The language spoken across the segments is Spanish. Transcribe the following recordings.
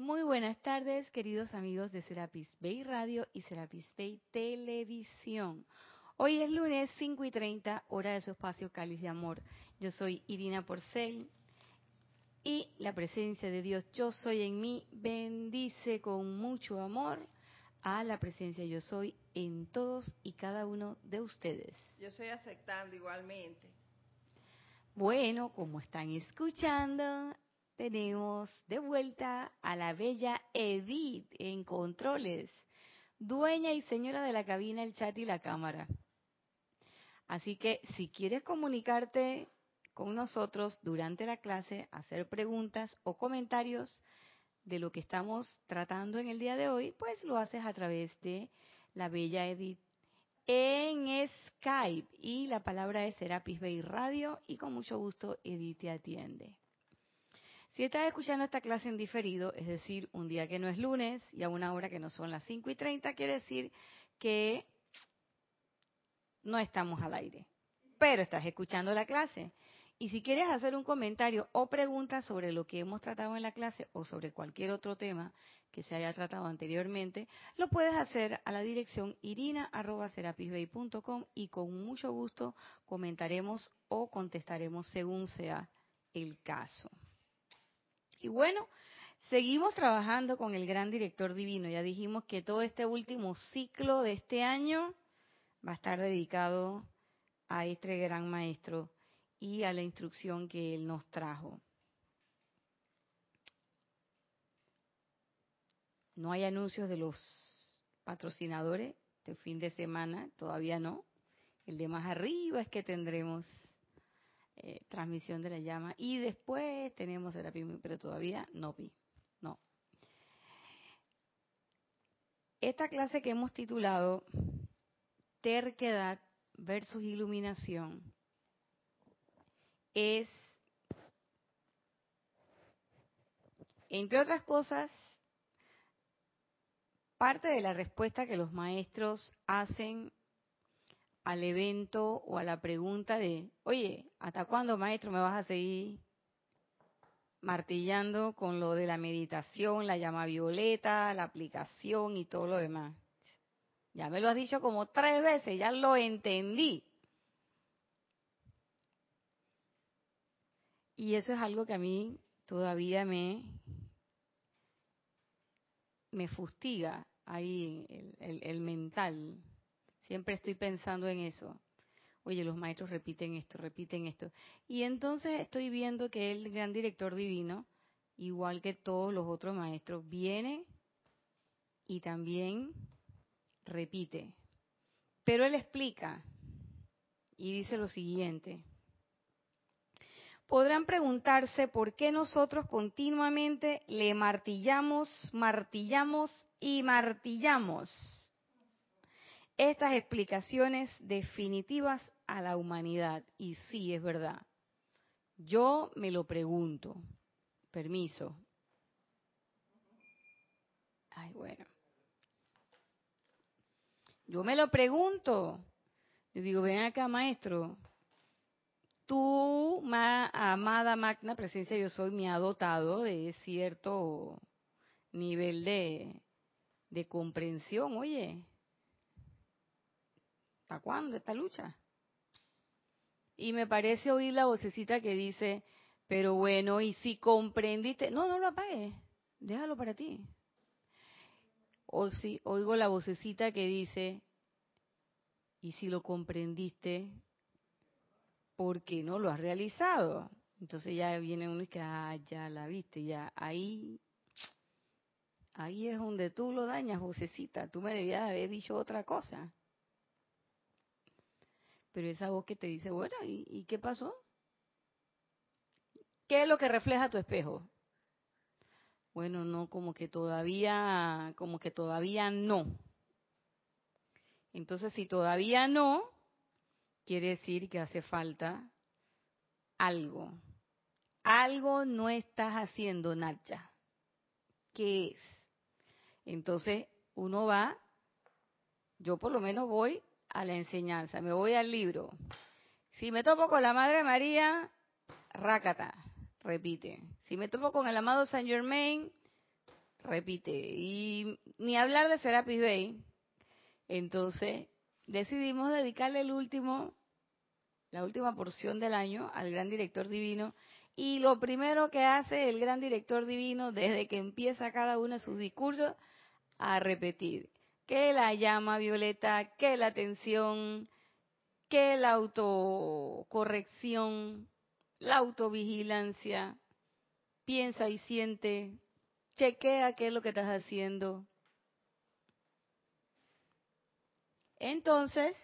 Muy buenas tardes, queridos amigos de Serapis Bay Radio y Serapis Bay Televisión. Hoy es lunes 5 y 30, hora de su espacio Cáliz de Amor. Yo soy Irina Porcel y la presencia de Dios Yo Soy en mí bendice con mucho amor a la presencia Yo Soy en todos y cada uno de ustedes. Yo estoy aceptando igualmente. Bueno, como están escuchando, tenemos de vuelta a la bella Edith en controles, dueña y señora de la cabina, el chat y la cámara. Así que si quieres comunicarte con nosotros durante la clase, hacer preguntas o comentarios de lo que estamos tratando en el día de hoy, pues lo haces a través de la bella Edith en Skype y la palabra es Serapis Bay Radio y con mucho gusto Edith te atiende. Si estás escuchando esta clase en diferido, es decir, un día que no es lunes y a una hora que no son las 5 y 30, quiere decir que no estamos al aire. Pero estás escuchando la clase. Y si quieres hacer un comentario o pregunta sobre lo que hemos tratado en la clase o sobre cualquier otro tema que se haya tratado anteriormente, lo puedes hacer a la dirección irina.serapisbay.com y con mucho gusto comentaremos o contestaremos según sea el caso. Y bueno, seguimos trabajando con el gran director divino. Ya dijimos que todo este último ciclo de este año va a estar dedicado a este gran maestro y a la instrucción que él nos trajo. No hay anuncios de los patrocinadores de fin de semana, todavía no. El de más arriba es que tendremos eh, transmisión de la llama. Y después tenemos el pero todavía no vi. No. Esta clase que hemos titulado Terquedad versus Iluminación es, entre otras cosas, parte de la respuesta que los maestros hacen al evento o a la pregunta de, oye, ¿hasta cuándo, maestro, me vas a seguir martillando con lo de la meditación, la llama violeta, la aplicación y todo lo demás? Ya me lo has dicho como tres veces, ya lo entendí. Y eso es algo que a mí todavía me, me fustiga ahí el, el mental. Siempre estoy pensando en eso. Oye, los maestros repiten esto, repiten esto. Y entonces estoy viendo que el gran director divino, igual que todos los otros maestros, viene y también repite. Pero él explica y dice lo siguiente. Podrán preguntarse por qué nosotros continuamente le martillamos, martillamos y martillamos estas explicaciones definitivas a la humanidad. Y sí, es verdad. Yo me lo pregunto. Permiso. Ay, bueno. Yo me lo pregunto. Yo digo, ven acá, maestro. Tú, amada magna presencia, yo soy, me ha dotado de cierto nivel de, de comprensión. Oye, ¿Hasta cuándo esta lucha? Y me parece oír la vocecita que dice, pero bueno, y si comprendiste, no, no lo apagues, déjalo para ti. O si oigo la vocecita que dice, y si lo comprendiste, ¿por qué no lo has realizado? Entonces ya viene uno y que, ah, ya la viste, ya ahí, ahí es donde tú lo dañas, vocecita. Tú me debías haber dicho otra cosa. Pero esa voz que te dice, bueno, ¿y, qué pasó? ¿Qué es lo que refleja tu espejo? Bueno, no, como que todavía, como que todavía no. Entonces, si todavía no, quiere decir que hace falta algo. Algo no estás haciendo, Nacha. ¿Qué es? Entonces, uno va, yo por lo menos voy a la enseñanza, me voy al libro. Si me topo con la Madre María, rácata, repite. Si me topo con el amado Saint Germain, repite. Y ni hablar de Serapis Bay. Entonces decidimos dedicarle el último, la última porción del año al gran director divino. Y lo primero que hace el gran director divino desde que empieza cada uno de sus discursos a repetir que la llama violeta, que la atención, que la autocorrección, la autovigilancia, piensa y siente, chequea qué es lo que estás haciendo. Entonces,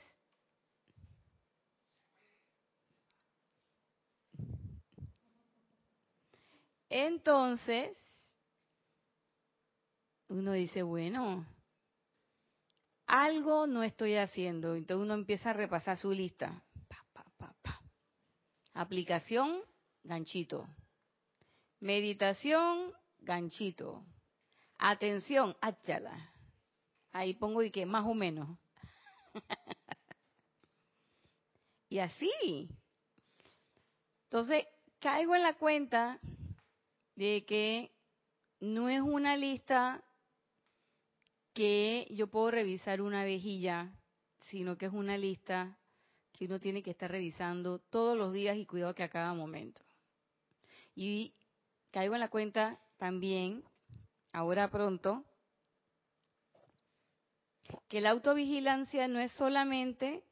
entonces, uno dice, bueno, algo no estoy haciendo. Entonces uno empieza a repasar su lista. Aplicación, ganchito. Meditación, ganchito. Atención, háchala. Ahí pongo y que más o menos. y así. Entonces, caigo en la cuenta de que no es una lista que yo puedo revisar una vejilla, sino que es una lista que uno tiene que estar revisando todos los días y cuidado que a cada momento. Y caigo en la cuenta también, ahora pronto, que la autovigilancia no es solamente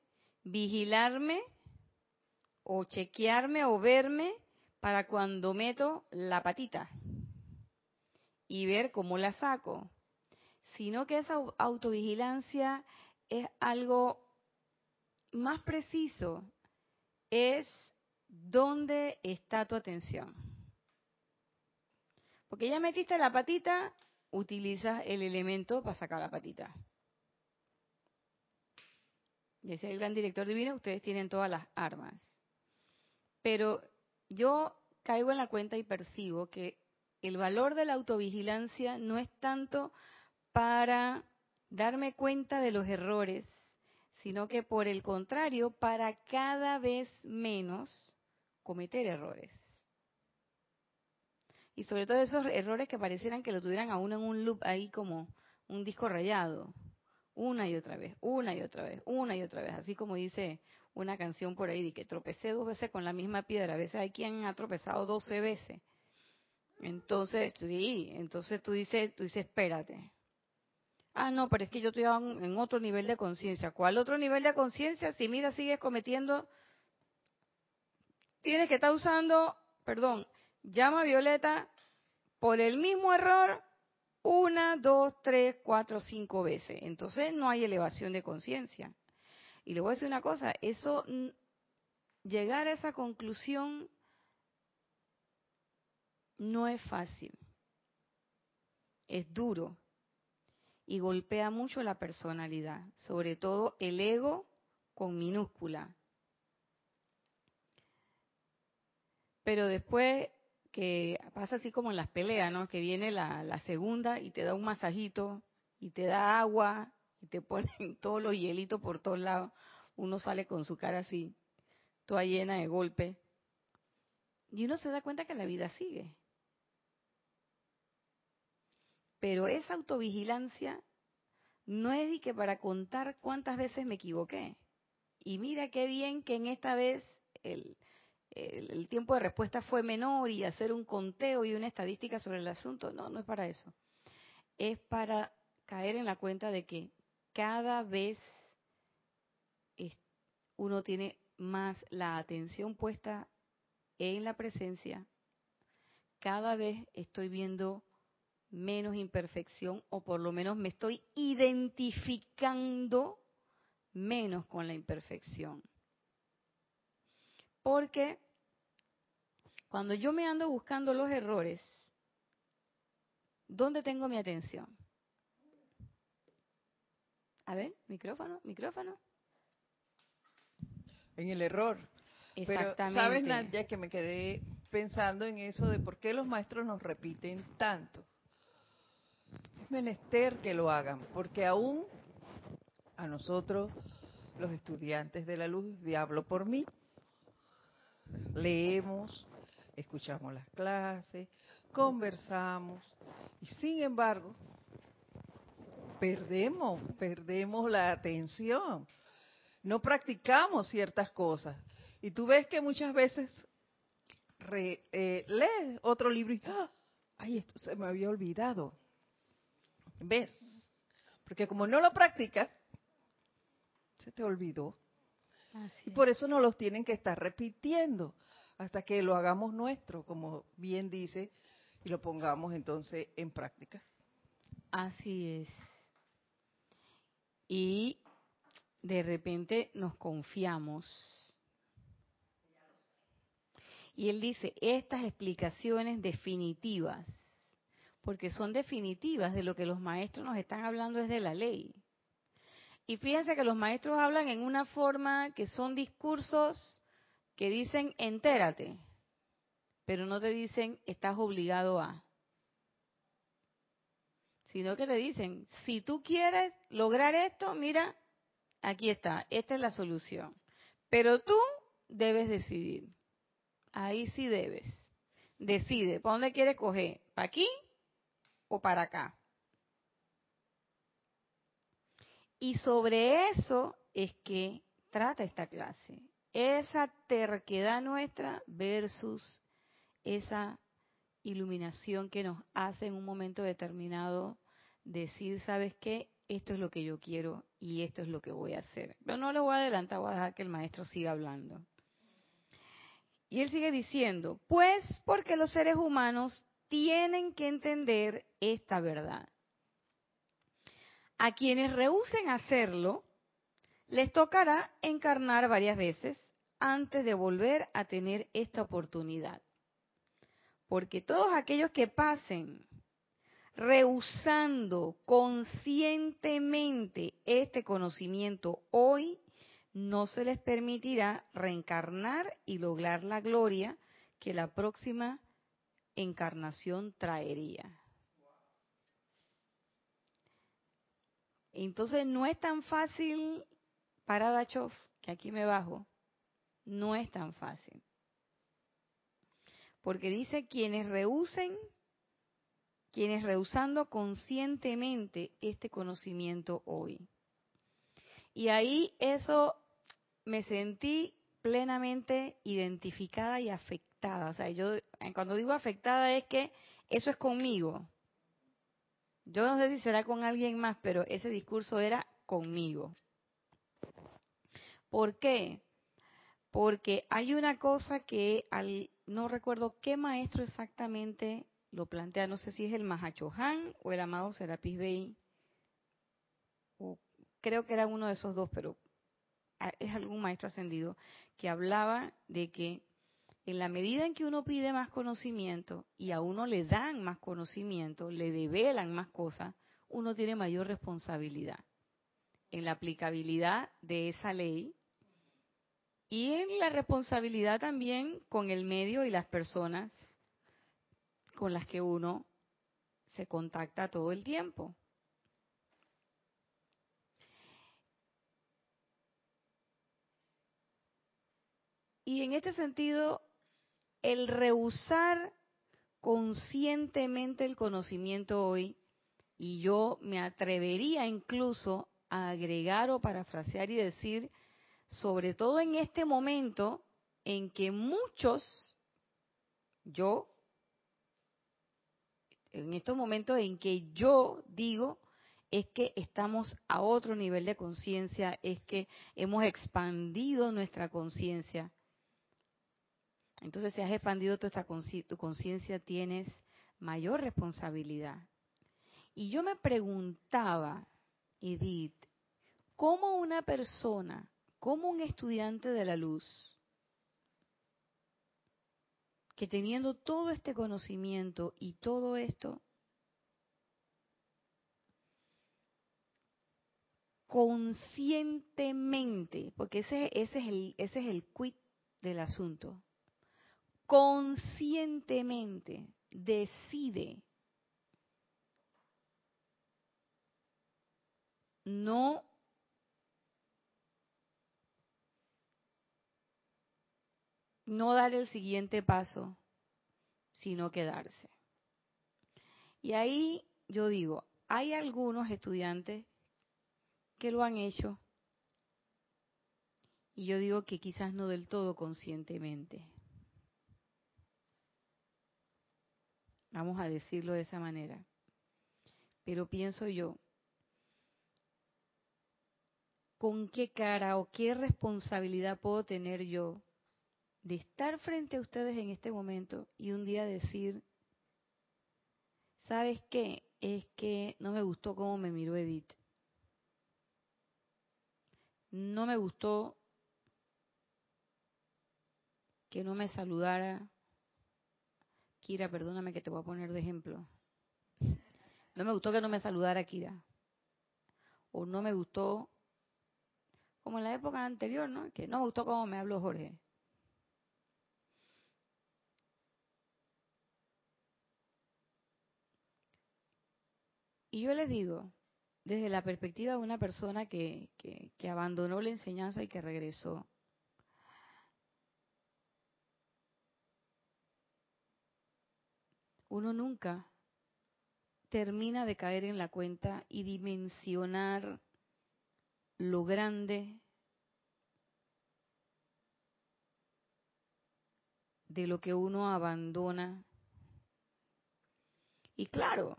vigilarme o chequearme o verme para cuando meto la patita y ver cómo la saco, sino que esa autovigilancia es algo más preciso, es dónde está tu atención. Porque ya metiste la patita, utilizas el elemento para sacar la patita. Decía el gran director divino, ustedes tienen todas las armas. Pero yo caigo en la cuenta y percibo que el valor de la autovigilancia no es tanto para darme cuenta de los errores, sino que por el contrario, para cada vez menos cometer errores. Y sobre todo esos errores que parecieran que lo tuvieran a uno en un loop ahí como un disco rayado, una y otra vez, una y otra vez, una y otra vez, así como dice una canción por ahí de que tropecé dos veces con la misma piedra, a veces hay quien ha tropezado doce veces. Entonces, sí, entonces tú dices, tú dices, espérate, Ah, no, pero es que yo estoy en otro nivel de conciencia. ¿Cuál otro nivel de conciencia? Si mira, sigues cometiendo, tienes que estar usando, perdón, llama violeta por el mismo error una, dos, tres, cuatro, cinco veces. Entonces no hay elevación de conciencia. Y le voy a decir una cosa, eso, llegar a esa conclusión no es fácil. Es duro y golpea mucho la personalidad, sobre todo el ego con minúscula. Pero después que pasa así como en las peleas, ¿no? Que viene la, segunda y te da un masajito y te da agua y te ponen todos los hielitos por todos lados. Uno sale con su cara así, toda llena de golpes. Y uno se da cuenta que la vida sigue. Pero esa autovigilancia no es de que para contar cuántas veces me equivoqué. Y mira qué bien que en esta vez el, el, tiempo de respuesta fue menor y hacer un conteo y una estadística sobre el asunto. No, no es para eso. Es para caer en la cuenta de que cada vez uno tiene más la atención puesta en la presencia. Cada vez estoy viendo menos imperfección o por lo menos me estoy identificando menos con la imperfección. Porque cuando yo me ando buscando los errores, ¿dónde tengo mi atención? A ver, micrófono, micrófono. En el error. Exactamente. Pero, ¿sabes, Nadia, que me quedé pensando en eso de por qué los maestros nos repiten tanto? Es menester que lo hagan, porque aún a nosotros, los estudiantes de la luz, diablo por mí, leemos, escuchamos las clases, conversamos Y sin embargo, perdemos, perdemos la atención. No practicamos ciertas cosas. Y tú ves que muchas veces eh, lees otro libro y, ¡ah! ay, esto se me había olvidado. ¿Ves? Porque como no lo practicas, se te olvidó. y por eso no los tienen que estar repitiendo hasta que lo hagamos nuestro, como bien dice, y lo pongamos entonces en práctica. Así es. Y de repente nos confiamos. Y él dice, estas explicaciones definitivas, porque son definitivas de lo que los maestros nos están hablando es de la ley. Y fíjense que los maestros hablan en una forma que son discursos que dicen entérate, pero no te dicen estás obligado a. Sino que te dicen, si tú quieres lograr esto, mira, aquí está, esta es la solución. Pero tú debes decidir. Ahí sí debes. Decide, ¿para dónde quieres coger? ¿Para aquí para acá? Y sobre eso es que trata esta clase. Esa terquedad nuestra versus esa iluminación que nos hace en un momento determinado decir, ¿sabes qué? esto es lo que yo quiero y esto es lo que voy a hacer. Pero no lo voy a adelantar, voy a dejar que el maestro siga hablando. Y él sigue diciendo, pues porque los seres humanos tienen que entender esta verdad. A quienes rehúsen hacerlo, les tocará encarnar varias veces antes de volver a tener esta oportunidad. Porque todos aquellos que pasen rehusando conscientemente este conocimiento hoy, no se les permitirá reencarnar y lograr la gloria que la próxima encarnación traería. Entonces no es tan fácil, para Dachov, que aquí me bajo, no es tan fácil. Porque dice quienes rehúsen quienes rehusando conscientemente este conocimiento hoy. Y ahí eso me sentí plenamente identificada y afectada. O sea, yo cuando digo afectada es que eso es conmigo. Yo no sé si será con alguien más, pero ese discurso era conmigo. ¿Por qué? Porque hay una cosa que al, no recuerdo qué maestro exactamente lo plantea, no sé si es el Mahachohan o el amado Serapis Bey, creo que era uno de esos dos, pero es algún maestro ascendido, que hablaba de que en la medida en que uno pide más conocimiento y a uno le dan más conocimiento, le develan más cosas, uno tiene mayor responsabilidad en la aplicabilidad de esa ley y en la responsabilidad también con el medio y las personas con las que uno se contacta todo el tiempo. Y en este sentido, el rehusar conscientemente el conocimiento hoy, y yo me atrevería incluso a agregar o parafrasear y decir, sobre todo en este momento en que muchos, yo en estos momentos en que yo digo es que estamos a otro nivel de conciencia, es que hemos expandido nuestra conciencia. Entonces, si has expandido tu conciencia, tienes mayor responsabilidad. Y yo me preguntaba, Edith, ¿cómo una persona, cómo un estudiante de la luz, que teniendo todo este conocimiento y todo esto, conscientemente, porque ese, ese, es el, ese es el quid del asunto, conscientemente decide no no dar el siguiente paso, sino quedarse. Y ahí yo digo, hay algunos estudiantes que lo han hecho y yo digo que quizás no del todo conscientemente. Vamos a decirlo de esa manera. Pero pienso yo, ¿con qué cara o qué responsabilidad puedo tener yo de estar frente a ustedes en este momento y un día decir, ¿sabes qué? Es que no me gustó cómo me miró Edith. No me gustó que no me saludara. Kira, perdóname que te voy a poner de ejemplo. No me gustó que no me saludara Kira. O no me gustó, como en la época anterior, ¿no? Que no me gustó cómo me habló Jorge. Y yo les digo, desde la perspectiva de una persona que, que, abandonó la enseñanza y que regresó, uno nunca termina de caer en la cuenta y dimensionar lo grande de lo que uno abandona. Y claro,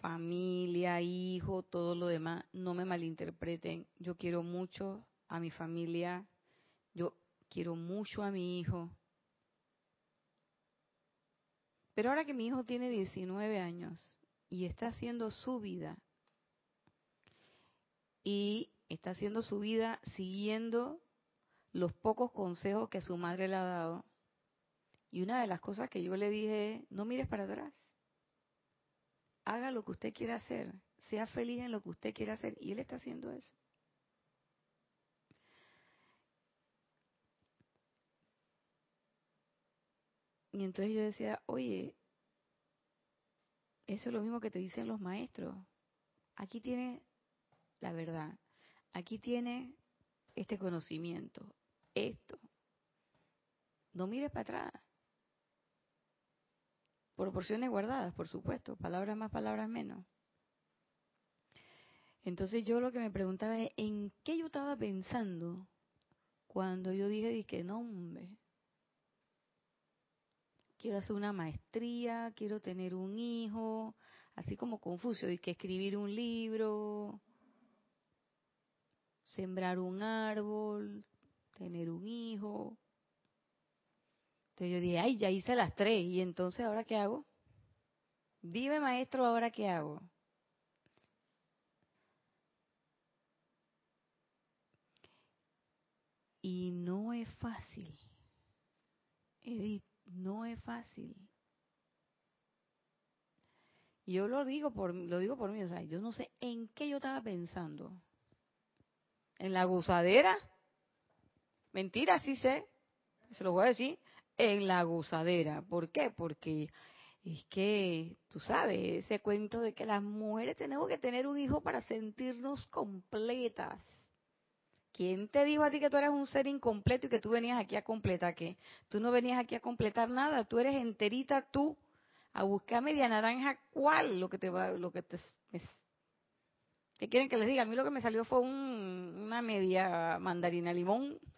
familia, hijo, todo lo demás, no me malinterpreten. Yo quiero mucho a mi familia, yo quiero mucho a mi hijo. Pero ahora que mi hijo tiene 19 años y está haciendo su vida, y está haciendo su vida siguiendo los pocos consejos que su madre le ha dado, y una de las cosas que yo le dije no mires para atrás. Haga lo que usted quiera hacer, sea feliz en lo que usted quiera hacer, y él está haciendo eso. Y entonces yo decía, oye, eso es lo mismo que te dicen los maestros. Aquí tiene la verdad, aquí tiene este conocimiento, esto. No mires para atrás proporciones guardadas, por supuesto, palabras más, palabras menos. Entonces yo lo que me preguntaba es, ¿en qué yo estaba pensando cuando yo dije, que no, hombre, quiero hacer una maestría, quiero tener un hijo, así como Confucio, que escribir un libro, sembrar un árbol, tener un hijo, entonces yo dije, ay, ya hice las tres, ¿y entonces ahora qué hago? Dime, maestro, ahora qué hago. Y no es fácil. Edith, no es fácil. Yo lo digo por lo digo por mí, o sea, yo no sé en qué yo estaba pensando. ¿En la gozadera? Mentira, sí sé. Se lo voy a decir en la gozadera. ¿Por qué? Porque es que, tú sabes, ese cuento de que las mujeres tenemos que tener un hijo para sentirnos completas. ¿Quién te dijo a ti que tú eras un ser incompleto y que tú venías aquí a completar qué? Tú no venías aquí a completar nada, tú eres enterita tú a buscar media naranja, ¿cuál? Lo que te va, lo que te ¿Qué quieren que les diga? A mí lo que me salió fue una media mandarina limón.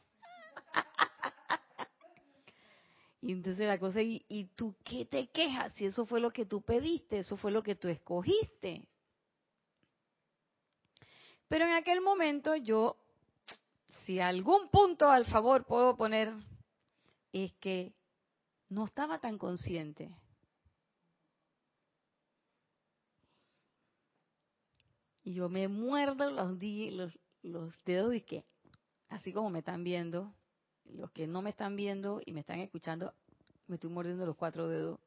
Y entonces la cosa, ¿y, ¿y tú qué te quejas? Si eso fue lo que tú pediste, eso fue lo que tú escogiste. Pero en aquel momento yo, si algún punto al favor puedo poner, es que no estaba tan consciente. Y yo me muerdo los, dedos y que, así como me están viendo, los que no me están viendo y me están escuchando, me estoy mordiendo los cuatro dedos.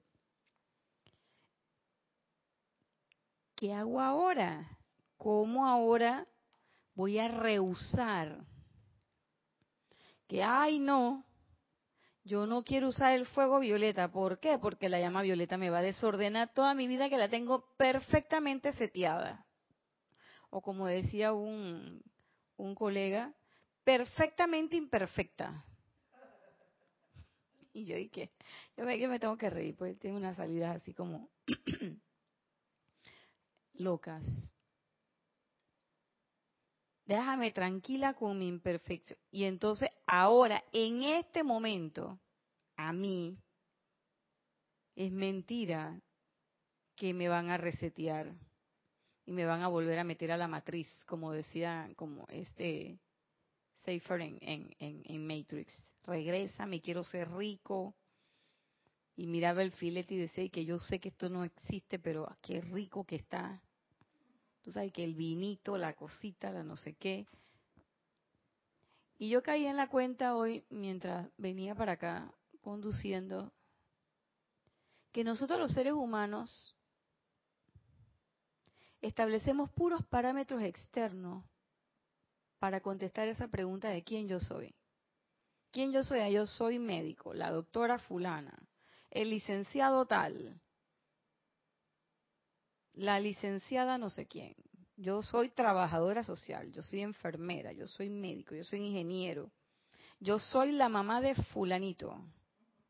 ¿Qué hago ahora? ¿Cómo ahora voy a rehusar? Que, ay, no, yo no quiero usar el fuego violeta. ¿Por qué? Porque la llama violeta me va a desordenar toda mi vida que la tengo perfectamente seteada. O como decía un, un colega, perfectamente imperfecta. Y yo dije, yo me, yo me tengo que reír, pues tiene una salida así como... locas. Déjame tranquila con mi imperfección. Y entonces ahora, en este momento, a mí, es mentira que me van a resetear y me van a volver a meter a la matriz, como decía, como este Safer en, en, Matrix. Regresa, me quiero ser rico. Y miraba el filete y decía que yo sé que esto no existe, pero qué rico que está. Tú sabes que el vinito, la cosita, la no sé qué. Y yo caí en la cuenta hoy, mientras venía para acá conduciendo, que nosotros los seres humanos establecemos puros parámetros externos para contestar esa pregunta de quién yo soy. ¿Quién yo soy? Ah, yo soy médico, la doctora fulana, el licenciado tal, la licenciada no sé quién. Yo soy trabajadora social, yo soy enfermera, yo soy médico, yo soy ingeniero. Yo soy la mamá de fulanito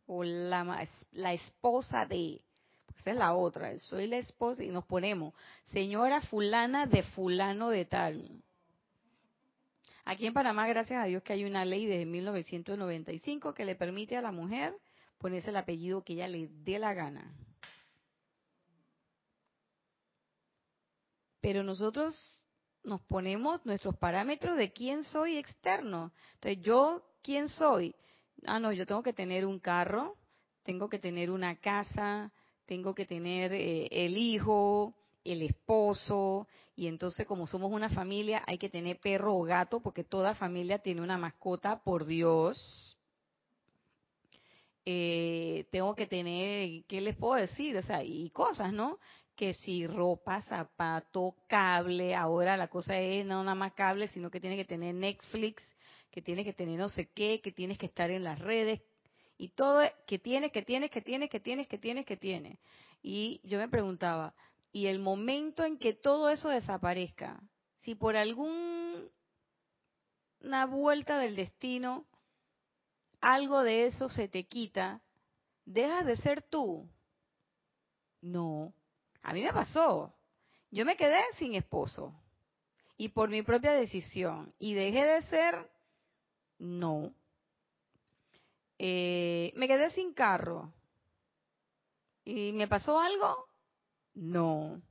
o la, la esposa de esa es la otra. Soy la esposa y nos ponemos, señora fulana de fulano de tal. Aquí en Panamá, gracias a Dios que hay una ley desde 1995 que le permite a la mujer ponerse el apellido que ella le dé la gana. Pero nosotros nos ponemos nuestros parámetros de quién soy externo. Entonces, yo, ¿quién soy? Ah, no, yo tengo que tener un carro, tengo que tener una casa, tengo que tener eh, el hijo, el esposo, y entonces como somos una familia hay que tener perro o gato, porque toda familia tiene una mascota, por Dios. Eh, tengo que tener, ¿qué les puedo decir? O sea, y cosas, ¿no? Que si ropa, zapato, cable, ahora la cosa es no nada más cable, sino que tiene que tener Netflix, que tiene que tener no sé qué, que tienes que estar en las redes, y todo que tienes, que tienes, que tienes, que tienes, que tienes, que tienes. Y yo me preguntaba, ¿y el momento en que todo eso desaparezca? Si por alguna vuelta del destino algo de eso se te quita, ¿dejas de ser tú? No. A mí me pasó. Yo me quedé sin esposo. Y por mi propia decisión. ¿Y dejé de ser? No. Eh, me quedé sin carro. ¿Y me pasó algo? No.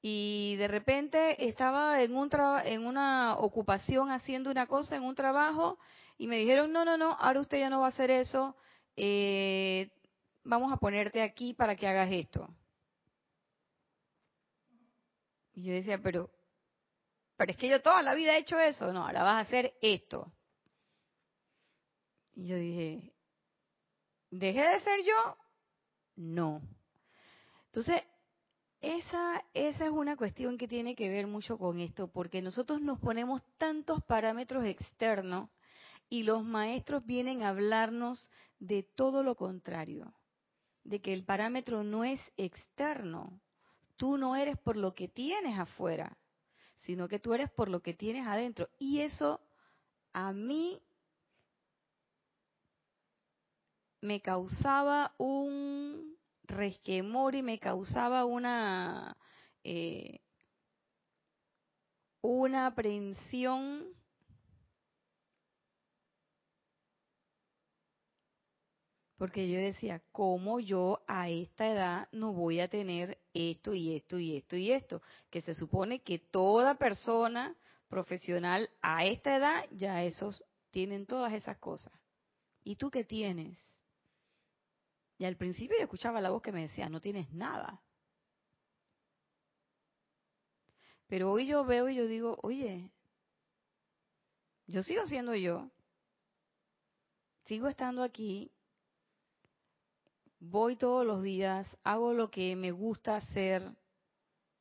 Y de repente estaba en, un en una ocupación haciendo una cosa, en un trabajo, y me dijeron, no, no, no, ahora usted ya no va a hacer eso, eh, vamos a ponerte aquí para que hagas esto. Y yo decía, pero, pero es que yo toda la vida he hecho eso. No, ahora vas a hacer esto. Y yo dije, ¿dejé de ser yo? No. Entonces, esa, esa es una cuestión que tiene que ver mucho con esto, porque nosotros nos ponemos tantos parámetros externos y los maestros vienen a hablarnos de todo lo contrario, de que el parámetro no es externo. Tú no eres por lo que tienes afuera, sino que tú eres por lo que tienes adentro. Y eso a mí me causaba un resquemor y me causaba una eh, una aprensión porque yo decía, ¿cómo yo a esta edad no voy a tener esto y esto y esto y esto? Que se supone que toda persona profesional a esta edad ya esos tienen todas esas cosas. ¿Y tú qué tienes? Y al principio yo escuchaba la voz que me decía, no tienes nada. Pero hoy yo veo y yo digo, oye, yo sigo siendo yo, sigo estando aquí, voy todos los días, hago lo que me gusta hacer,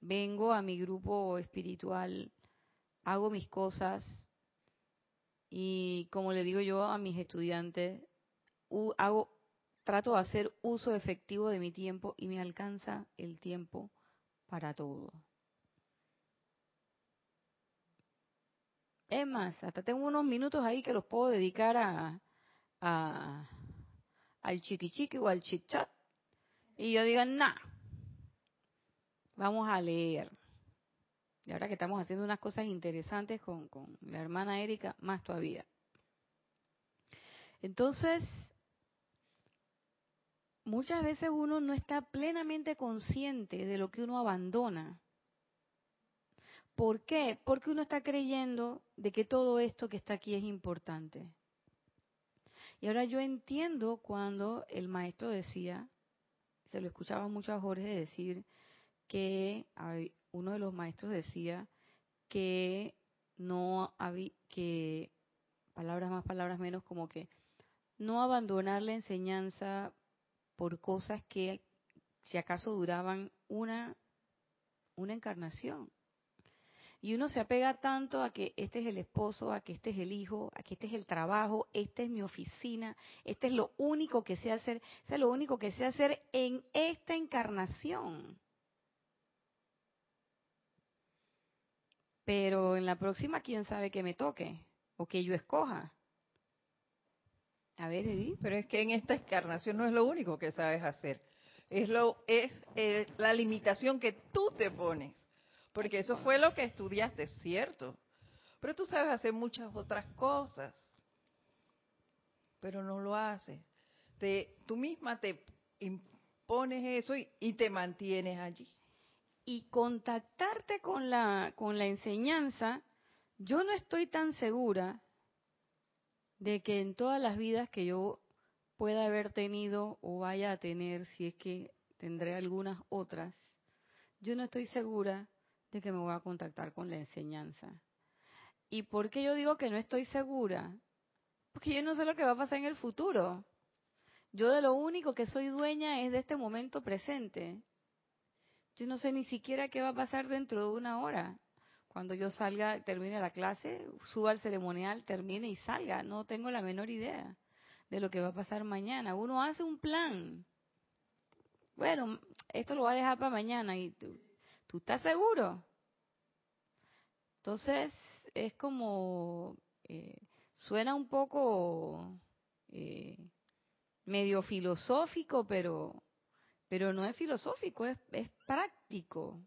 vengo a mi grupo espiritual, hago mis cosas y como le digo yo a mis estudiantes, hago trato de hacer uso efectivo de mi tiempo y me alcanza el tiempo para todo. Es más, hasta tengo unos minutos ahí que los puedo dedicar a, al chiquichiqui o al chit chat. Y yo diga, nah. vamos a leer. Y ahora que estamos haciendo unas cosas interesantes con, con la hermana Erika, más todavía. Entonces, muchas veces uno no está plenamente consciente de lo que uno abandona. ¿Por qué? Porque uno está creyendo de que todo esto que está aquí es importante. Y ahora yo entiendo cuando el maestro decía, se lo escuchaba mucho a Jorge decir, que uno de los maestros decía que no había, que palabras más, palabras menos, como que no abandonar la enseñanza por cosas que si acaso duraban una, una encarnación. Y uno se apega tanto a que este es el esposo, a que este es el hijo, a que este es el trabajo, esta es mi oficina, este es lo único que sé hacer, este es lo único que sé hacer en esta encarnación. Pero en la próxima, quién sabe que me toque o que yo escoja. A ver, Edith. Pero es que en esta encarnación no es lo único que sabes hacer. Es, lo, es eh, la limitación que tú te pones. Porque eso fue lo que estudiaste, cierto. Pero tú sabes hacer muchas otras cosas. Pero no lo haces. Te, tú misma te impones eso y, y te mantienes allí. Y contactarte con la, con la enseñanza, yo no estoy tan segura de que en todas las vidas que yo pueda haber tenido o vaya a tener, si es que tendré algunas otras, yo no estoy segura de que me voy a contactar con la enseñanza. ¿Y por qué yo digo que no estoy segura? Porque yo no sé lo que va a pasar en el futuro. Yo de lo único que soy dueña es de este momento presente. Yo no sé ni siquiera qué va a pasar dentro de una hora. Cuando yo salga, termine la clase, suba al ceremonial, termine y salga. No tengo la menor idea de lo que va a pasar mañana. Uno hace un plan. Bueno, esto lo va a dejar para mañana y tú, ¿Tú estás seguro? Entonces, es como, eh, suena un poco eh, medio filosófico, pero, pero no es filosófico, es, es práctico.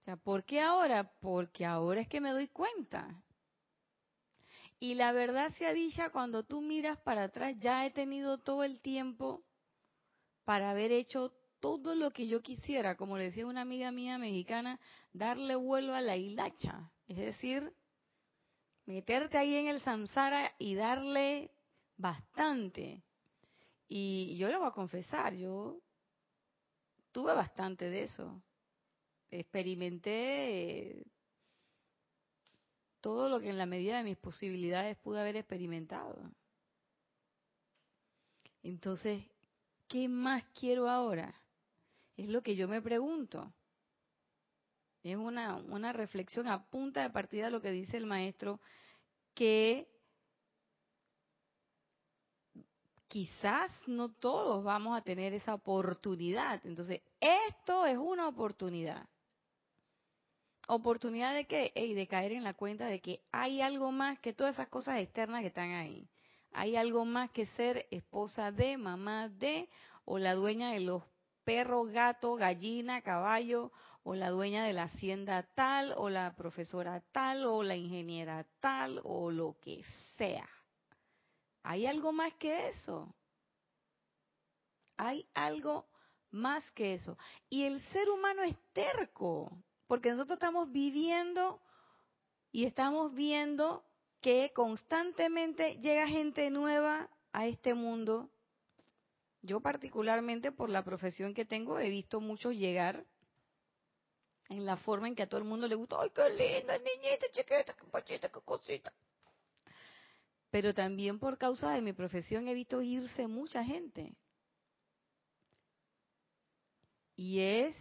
O sea, ¿por qué ahora? Porque ahora es que me doy cuenta. Y la verdad sea dicha, cuando tú miras para atrás, ya he tenido todo el tiempo para haber hecho todo lo que yo quisiera, como le decía una amiga mía mexicana, darle vuelo a la hilacha, es decir, meterte ahí en el samsara y darle bastante. Y yo le voy a confesar, yo tuve bastante de eso. Experimenté todo lo que en la medida de mis posibilidades pude haber experimentado. Entonces, ¿qué más quiero ahora? Es lo que yo me pregunto. Es una, una reflexión a punta de partida lo que dice el maestro, que quizás no todos vamos a tener esa oportunidad. Entonces, esto es una oportunidad. ¿Oportunidad de qué? Y de caer en la cuenta de que hay algo más que todas esas cosas externas que están ahí. Hay algo más que ser esposa de, mamá de, o la dueña de los perro, gato, gallina, caballo, o la dueña de la hacienda tal, o la profesora tal, o la ingeniera tal, o lo que sea. Hay algo más que eso. Hay algo más que eso. Y el ser humano es terco, porque nosotros estamos viviendo y estamos viendo que constantemente llega gente nueva a este mundo yo particularmente por la profesión que tengo he visto muchos llegar en la forma en que a todo el mundo le gusta, ay, qué linda, niñita, chiquita, qué pachita, qué cosita. Pero también por causa de mi profesión he visto irse mucha gente. Y es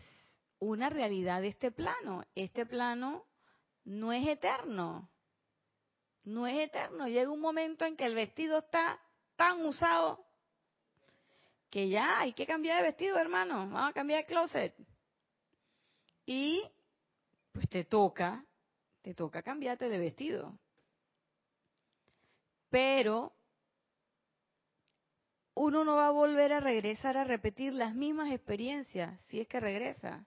una realidad de este plano. Este plano no es eterno. No es eterno. Llega un momento en que el vestido está tan usado que ya hay que cambiar de vestido, hermano, vamos a cambiar de closet. Y pues te toca, te toca cambiarte de vestido. Pero uno no va a volver a regresar a repetir las mismas experiencias si es que regresa.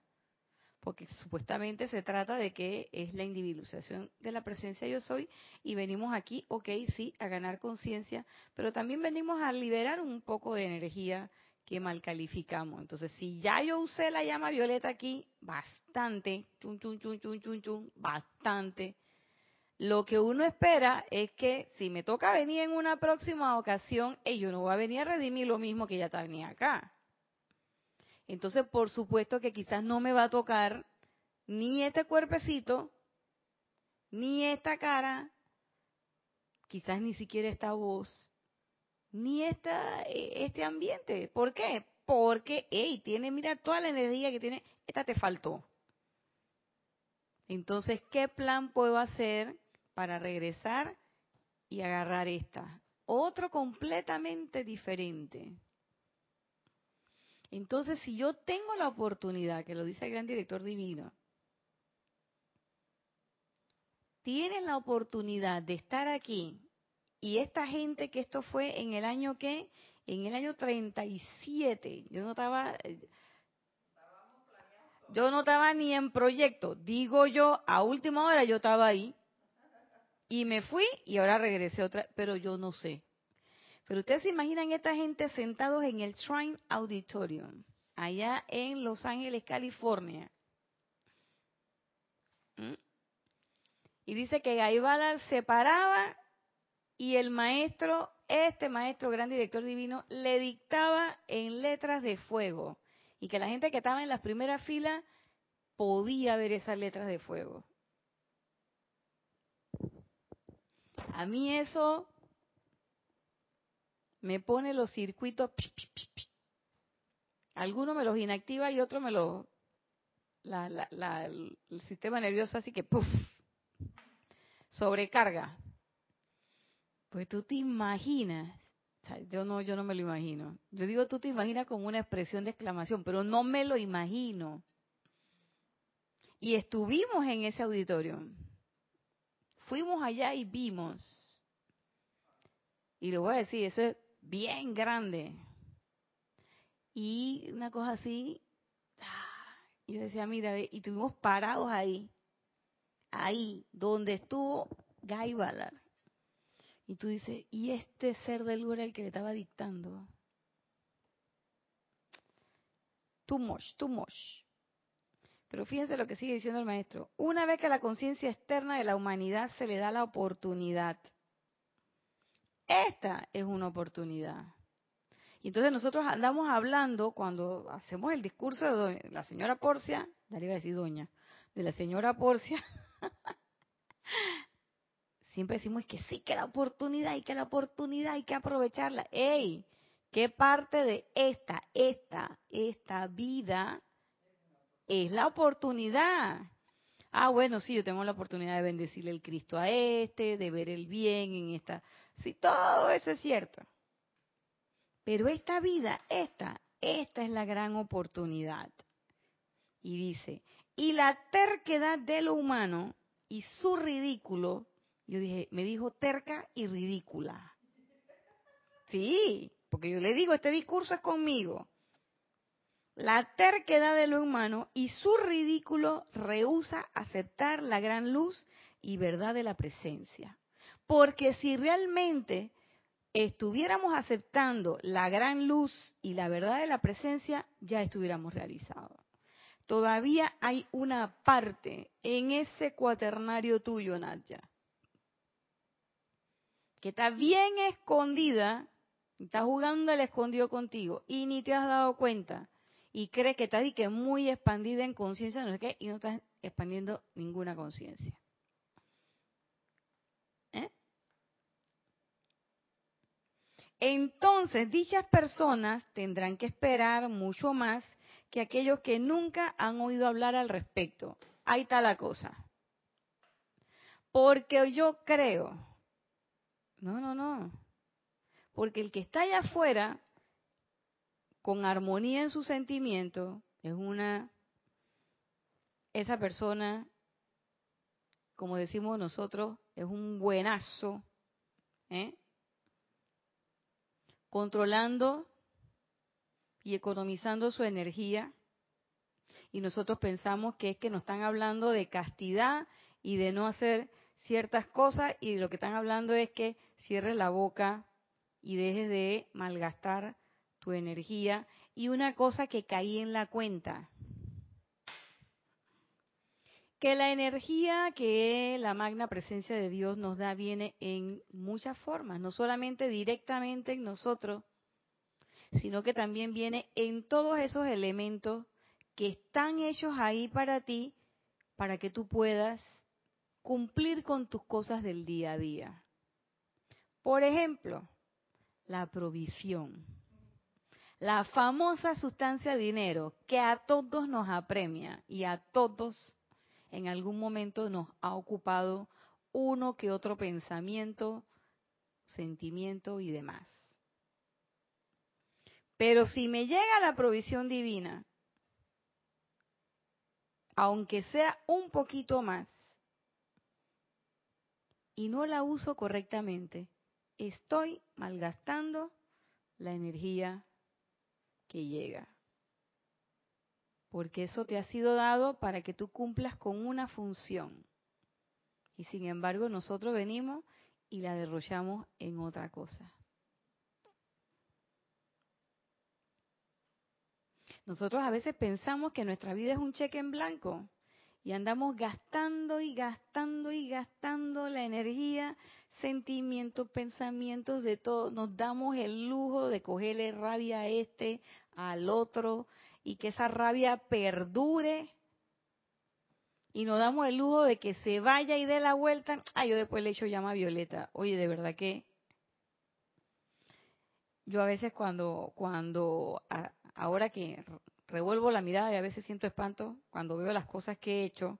Porque supuestamente se trata de que es la individualización de la presencia yo soy y venimos aquí, ok, sí, a ganar conciencia, pero también venimos a liberar un poco de energía que mal calificamos. Entonces, si ya yo usé la llama violeta aquí, bastante, chun, chun, chun, chun, chun, chun, bastante lo que uno espera es que si me toca venir en una próxima ocasión, ellos no va a venir a redimir lo mismo que ya tenía acá. Entonces, por supuesto que quizás no me va a tocar ni este cuerpecito, ni esta cara, quizás ni siquiera esta voz, ni esta, este ambiente. ¿Por qué? Porque, hey, tiene, mira, toda la energía que tiene, esta te faltó. Entonces, ¿qué plan puedo hacer para regresar y agarrar esta. Otro completamente diferente. Entonces, si yo tengo la oportunidad, que lo dice el gran director divino, tienen la oportunidad de estar aquí y esta gente que esto fue en el año que, en el año 37, yo no estaba, yo no estaba ni en proyecto, digo yo, a última hora yo estaba ahí, y me fui y ahora regresé otra, pero yo no sé. Pero ustedes se imaginan esta gente sentados en el Shrine Auditorium, allá en Los Ángeles, California. ¿Mm? Y dice que Gaibalar se paraba y el maestro, este maestro, gran director divino, le dictaba en letras de fuego. Y que la gente que estaba en las primeras filas podía ver esas letras de fuego. A mí eso me pone los circuitos, algunos me los inactiva y otros me los, el sistema nervioso así que, puff, sobrecarga. Pues tú te imaginas, yo no, yo no me lo imagino. Yo digo tú te imaginas como una expresión de exclamación, pero no me lo imagino. Y estuvimos en ese auditorio fuimos allá y vimos. Y le voy a decir, eso es bien grande. Y una cosa así, yo decía, mira, y estuvimos parados ahí, ahí, donde estuvo Guy Ballard. Y tú dices, ¿y este ser de luz era el que le estaba dictando? Too much, too much. Pero fíjense lo que sigue diciendo el maestro. Una vez que la conciencia externa de la humanidad se le da la oportunidad, esta es una oportunidad. Y entonces nosotros andamos hablando, cuando hacemos el discurso de la señora Porcia, ya iba a decir doña, de la señora Porcia, siempre decimos que sí, que la oportunidad, y que la oportunidad, hay que aprovecharla. ¡Ey! ¿Qué parte de esta, esta, esta vida es la oportunidad. Ah, bueno, sí, yo tengo la oportunidad de bendecirle el Cristo a este, de ver el bien en esta. Sí, todo eso es cierto. Pero esta vida, esta, esta es la gran oportunidad. Y dice, y la terquedad de lo humano y su ridículo, yo dije, me dijo terca y ridícula. Sí, porque yo le digo, este discurso es conmigo la terquedad de lo humano y su ridículo rehúsa aceptar la gran luz y verdad de la presencia. Porque si realmente estuviéramos aceptando la gran luz y la verdad de la presencia, ya estuviéramos realizados. Todavía hay una parte en ese cuaternario tuyo, Nadia, que está bien escondida, está jugando el escondido contigo y ni te has dado cuenta y cree que está que muy expandida en conciencia, no sé qué, y no está expandiendo ninguna conciencia. ¿Eh? Entonces, dichas personas tendrán que esperar mucho más que aquellos que nunca han oído hablar al respecto. Ahí está la cosa. Porque yo creo, no, no, no, porque el que está allá afuera con armonía en su sentimiento, es una, esa persona, como decimos nosotros, es un buenazo, ¿eh? Controlando y economizando su energía. Y nosotros pensamos que es que nos están hablando de castidad y de no hacer ciertas cosas y lo que están hablando es que cierres la boca y dejes de malgastar tu energía. Y una cosa que caí en la cuenta, que la energía que la magna presencia de Dios nos da viene en muchas formas, no solamente directamente en nosotros, sino que también viene en todos esos elementos que están hechos ahí para ti, para que tú puedas cumplir con tus cosas del día a día. Por ejemplo, la provisión. La famosa sustancia dinero que a todos nos apremia y a todos en algún momento nos ha ocupado uno que otro pensamiento, sentimiento y demás. Pero si me llega la provisión divina, aunque sea un poquito más, y no la uso correctamente, estoy malgastando la energía que llega porque eso te ha sido dado para que tú cumplas con una función. Y sin embargo nosotros venimos y la derrochamos en otra cosa. Nosotros a veces pensamos que nuestra vida es un cheque en blanco y andamos gastando y gastando y gastando la energía, sentimientos, pensamientos de todo. Nos damos el lujo de cogerle rabia a este, al otro, y que esa rabia perdure y nos damos el lujo de que se vaya y dé la vuelta. Ah, yo después le echo llama a Violeta. Oye, de verdad que yo a veces cuando, cuando, ahora que revuelvo la mirada y a veces siento espanto cuando veo las cosas que he hecho,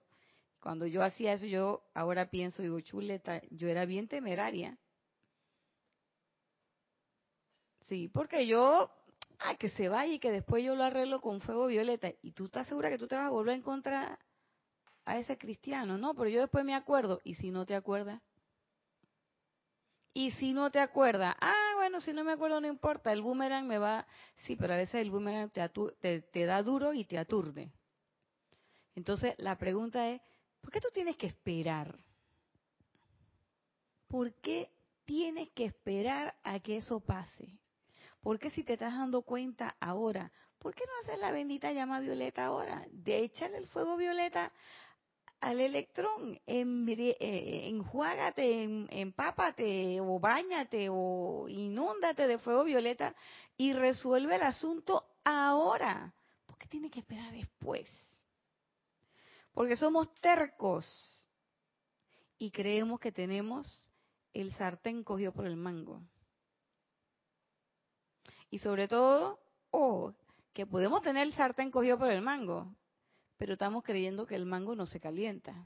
cuando yo hacía eso, yo ahora pienso, digo, chuleta, yo era bien temeraria. Sí, porque yo ah, que se vaya y que después yo lo arreglo con fuego violeta. ¿Y tú estás segura que tú te vas a volver a encontrar a ese cristiano? No, pero yo después me acuerdo. ¿Y si no te acuerdas? Y si no te acuerdas, ah, bueno, si no me acuerdo no importa, el boomerang me va, sí, pero a veces el boomerang te, te da duro y te aturde. Entonces la pregunta es, ¿por qué tú tienes que esperar? ¿Por qué tienes que esperar a que eso pase? ¿Por qué si te estás dando cuenta ahora? ¿Por qué no hacer la bendita llama violeta ahora? De echarle el fuego violeta al electrón, eh, enjuágate, empápate o bañate o inúndate de fuego violeta y resuelve el asunto ahora. ¿Por qué tiene que esperar después? Porque somos tercos y creemos que tenemos el sartén cogido por el mango. Y sobre todo, oh, que podemos tener el sartén cogido por el mango, pero estamos creyendo que el mango no se calienta.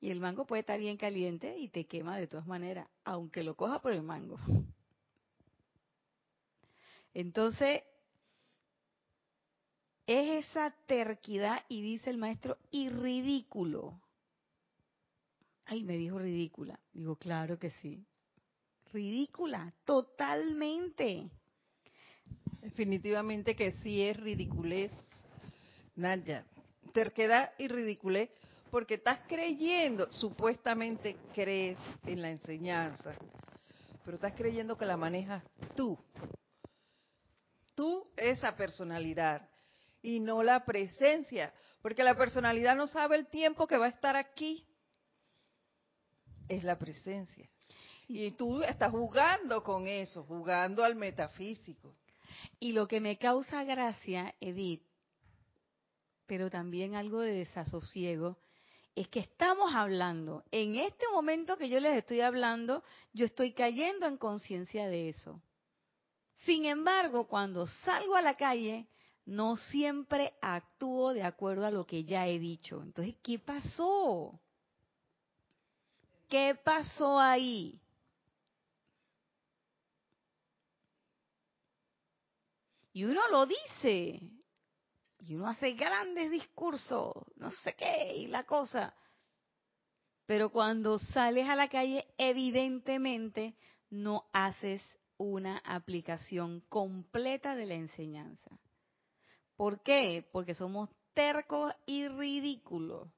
Y el mango puede estar bien caliente y te quema de todas maneras, aunque lo coja por el mango. Entonces, es esa terquidad, y dice el maestro, y ridículo. Ay, me dijo ridícula. Digo, claro que sí ridícula, totalmente. Definitivamente que sí es ridiculez, Nadia. Terquedad y ridiculez, porque estás creyendo, supuestamente crees en la enseñanza, pero estás creyendo que la manejas tú. Tú, esa personalidad, y no la presencia, porque la personalidad no sabe el tiempo que va a estar aquí. Es la presencia. Y tú estás jugando con eso, jugando al metafísico. Y lo que me causa gracia, Edith, pero también algo de desasosiego, es que estamos hablando, en este momento que yo les estoy hablando, yo estoy cayendo en conciencia de eso. Sin embargo, cuando salgo a la calle, no siempre actúo de acuerdo a lo que ya he dicho. Entonces, ¿qué pasó? ¿Qué pasó ahí? Y uno lo dice. Y uno hace grandes discursos, no sé qué, y la cosa. Pero cuando sales a la calle, evidentemente no haces una aplicación completa de la enseñanza. ¿Por qué? Porque somos tercos y ridículos.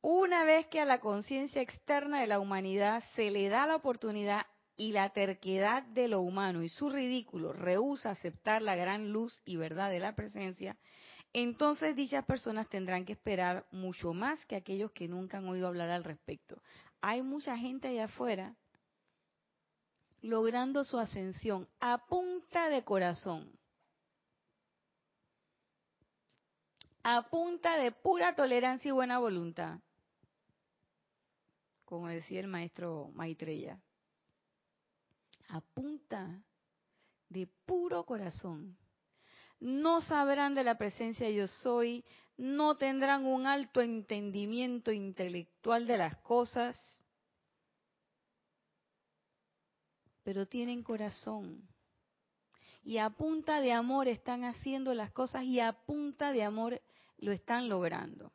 Una vez que a la conciencia externa de la humanidad se le da la oportunidad y la terquedad de lo humano y su ridículo rehúsa aceptar la gran luz y verdad de la presencia, entonces dichas personas tendrán que esperar mucho más que aquellos que nunca han oído hablar al respecto. Hay mucha gente allá afuera logrando su ascensión a punta de corazón, a punta de pura tolerancia y buena voluntad, como decía el maestro Maitreya, a punta de puro corazón. No sabrán de la presencia yo soy, no tendrán un alto entendimiento intelectual de las cosas, pero tienen corazón. Y a punta de amor están haciendo las cosas y a punta de amor lo están logrando.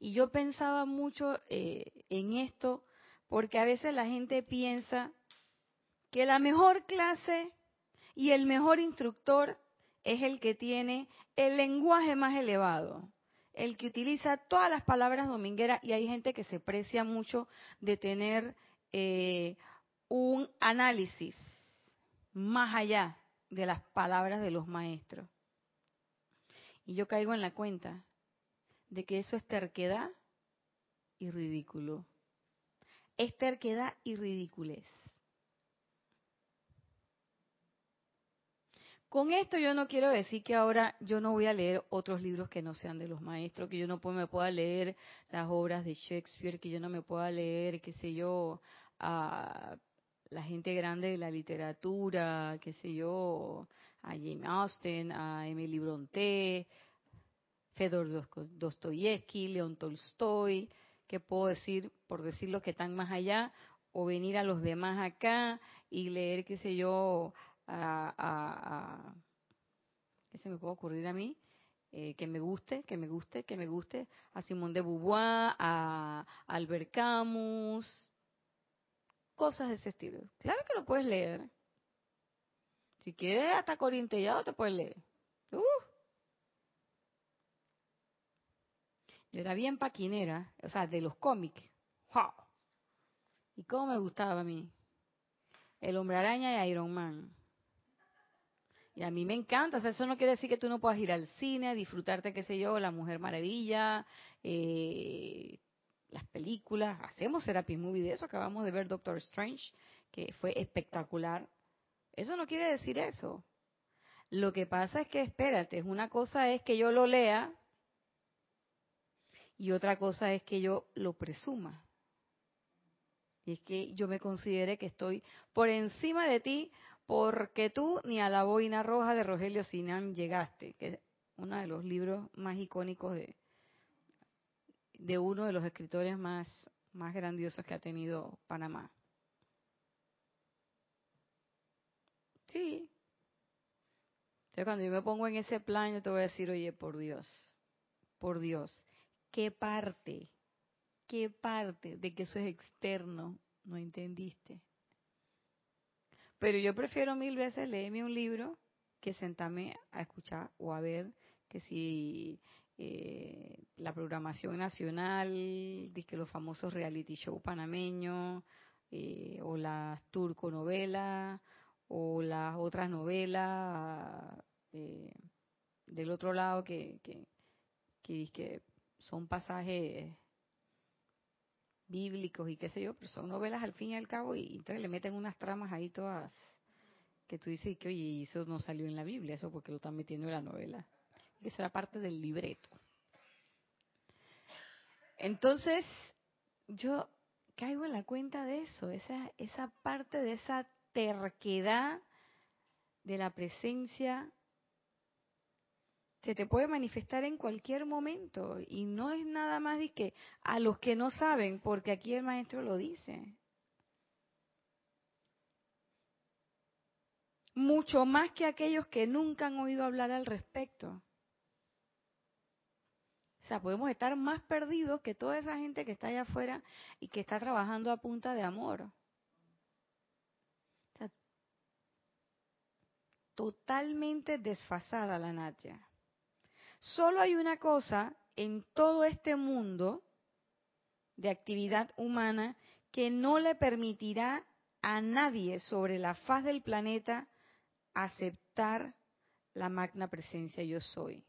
Y yo pensaba mucho eh, en esto porque a veces la gente piensa que la mejor clase y el mejor instructor es el que tiene el lenguaje más elevado, el que utiliza todas las palabras domingueras y hay gente que se precia mucho de tener eh, un análisis más allá de las palabras de los maestros. Y yo caigo en la cuenta de que eso es terquedad y ridículo. Es terquedad y ridiculez. Con esto yo no quiero decir que ahora yo no voy a leer otros libros que no sean de los maestros, que yo no me pueda leer las obras de Shakespeare, que yo no me pueda leer, qué sé yo, a la gente grande de la literatura, qué sé yo, a Jane Austen, a Emily Bronte, Fedor Dostoyevsky, León Tolstoy, ¿qué puedo decir por decir los que están más allá? O venir a los demás acá y leer, qué sé yo, a, ¿qué se me puede ocurrir a mí? Eh, que me guste, que me guste, que me guste, a Simón de Beauvoir, a Albert Camus, cosas de ese estilo. Claro que lo puedes leer. Si quieres hasta corintellado te puedes leer. Uh. Yo era bien paquinera, o sea, de los cómics. ¿Y cómo me gustaba a mí? El Hombre Araña y Iron Man. Y a mí me encanta, o sea, eso no quiere decir que tú no puedas ir al cine, disfrutarte, qué sé yo, La Mujer Maravilla, eh, las películas, hacemos Serapis Movie de eso, acabamos de ver Doctor Strange, que fue espectacular. Eso no quiere decir eso. Lo que pasa es que, espérate, una cosa es que yo lo lea y otra cosa es que yo lo presuma. Y es que yo me considere que estoy por encima de ti porque tú ni a la boina roja de Rogelio Sinan llegaste, que es uno de los libros más icónicos de, uno de los escritores más, más grandiosos que ha tenido Panamá. Sí. Entonces cuando yo me pongo en ese plan, yo te voy a decir, oye, por Dios, por Dios, ¿qué parte, qué parte de que eso es externo no entendiste? Pero yo prefiero mil veces leerme un libro que sentarme a escuchar o a ver que si eh, la programación nacional, que los famosos reality show panameños, eh, o las turco novelas, o las otras novelas eh, del otro lado que, que, son pasajes bíblicos y qué sé yo, pero son novelas al fin y al cabo y entonces le meten unas tramas ahí todas que tú dices que oye, eso no salió en la Biblia, eso porque lo están metiendo en la novela que será parte del libreto. Entonces, yo caigo en la cuenta de eso, esa, esa parte de esa terquedad de la presencia se te puede manifestar en cualquier momento y no es nada más de que a los que no saben, porque aquí el maestro lo dice. Mucho más que aquellos que nunca han oído hablar al respecto. sea, podemos estar más perdidos que toda esa gente que está allá afuera y que está trabajando a punta de amor. totalmente desfasada la Natya. Solo hay una cosa en todo este mundo de actividad humana que no le permitirá a nadie sobre la faz del planeta aceptar la magna presencia yo soy.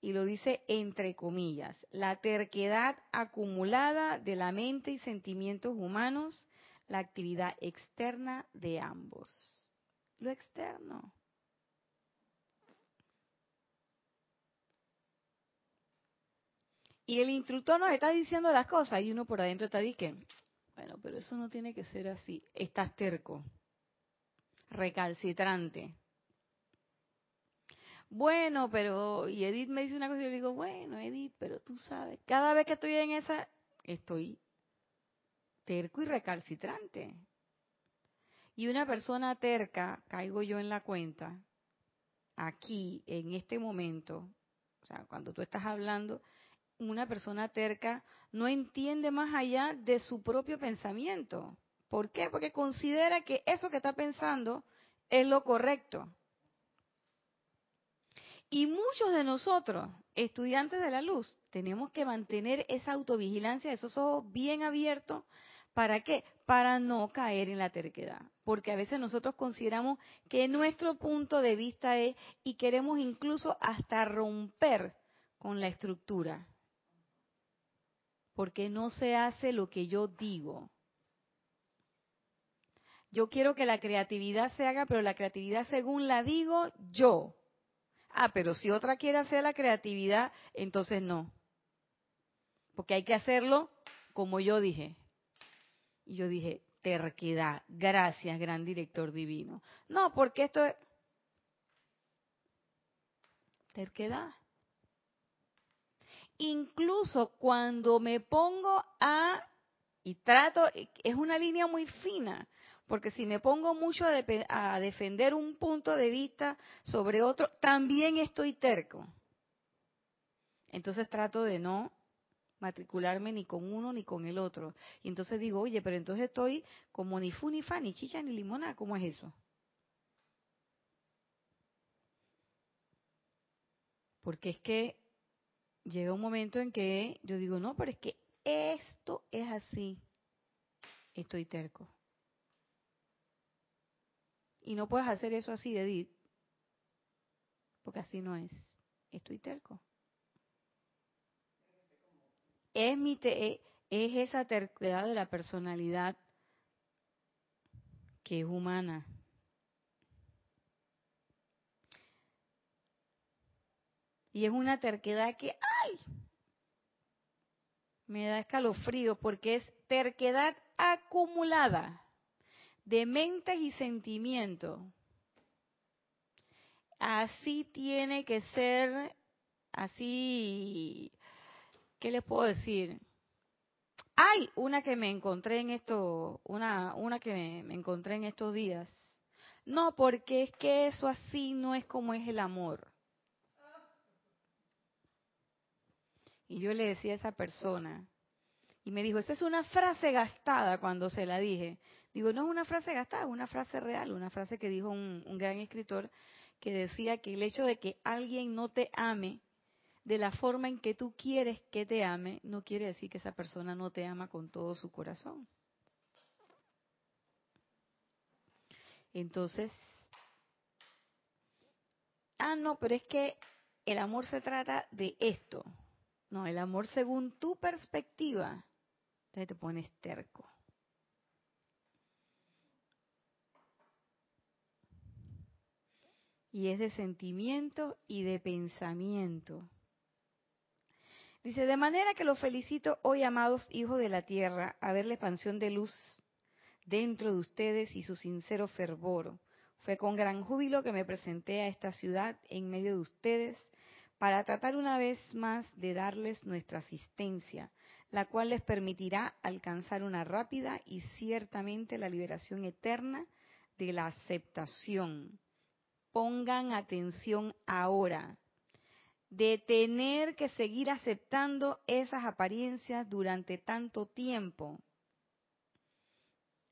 Y lo dice entre comillas, la terquedad acumulada de la mente y sentimientos humanos, la actividad externa de ambos. Lo externo. Y el instructor nos está diciendo las cosas y uno por adentro está diciendo, bueno, pero eso no tiene que ser así. Estás terco, recalcitrante. Bueno, pero, y Edith me dice una cosa y yo le digo, bueno, Edith, pero tú sabes, cada vez que estoy en esa, estoy terco y recalcitrante. Y una persona terca, caigo yo en la cuenta, aquí, en este momento, o sea, cuando tú estás hablando, una persona terca no entiende más allá de su propio pensamiento. ¿Por qué? Porque considera que eso que está pensando es lo correcto. Y muchos de nosotros, estudiantes de la luz, tenemos que mantener esa autovigilancia, esos ojos bien abiertos. ¿Para qué? Para no caer en la terquedad. Porque a veces nosotros consideramos que nuestro punto de vista es y queremos incluso hasta romper con la estructura porque no se hace lo que yo digo. Yo quiero que la creatividad se haga, pero la creatividad según la digo yo. Ah, pero si otra quiere hacer la creatividad, entonces no. Porque hay que hacerlo como yo dije. Y yo dije, terquedad. Gracias, gran director divino. No, porque esto es... Terquedad incluso cuando me pongo a, y trato, es una línea muy fina, porque si me pongo mucho a, a defender un punto de vista sobre otro, también estoy terco. Entonces trato de no matricularme ni con uno ni con el otro. Y entonces digo, oye, pero entonces estoy como ni fu ni fa, ni chicha ni limona, ¿cómo es eso? Porque es que llega un momento en que yo digo, no, pero es que esto es así. Estoy terco. Y no puedes hacer eso así, Edith, porque así no es. Estoy terco. Es, mi es esa terquedad de la personalidad que es humana. Y es una terquedad que, ¡ay! Me da escalofrío porque es terquedad acumulada de mentes y sentimientos. Así tiene que ser, así, ¿qué les puedo decir? Hay una que me encontré en esto, una, una que me, me encontré en estos días. No, porque es que eso así no es como es el amor. Y yo le decía a esa persona, y me dijo, esa es una frase gastada cuando se la dije. Digo, no es una frase gastada, es una frase real, una frase que dijo un, un gran escritor que decía que el hecho de que alguien no te ame de la forma en que tú quieres que te ame, no quiere decir que esa persona no te ama con todo su corazón. Entonces, ah, no, pero es que el amor se trata de esto. No, el amor según tu perspectiva, entonces te pones terco. Y es de sentimiento y de pensamiento. Dice, de manera que los felicito hoy, amados hijos de la tierra, a ver la expansión de luz dentro de ustedes y su sincero fervor. Fue con gran júbilo que me presenté a esta ciudad en medio de ustedes para tratar una vez más de darles nuestra asistencia, la cual les permitirá alcanzar una rápida y ciertamente la liberación eterna de la aceptación. Pongan atención ahora. de tener que seguir aceptando esas apariencias durante tanto tiempo,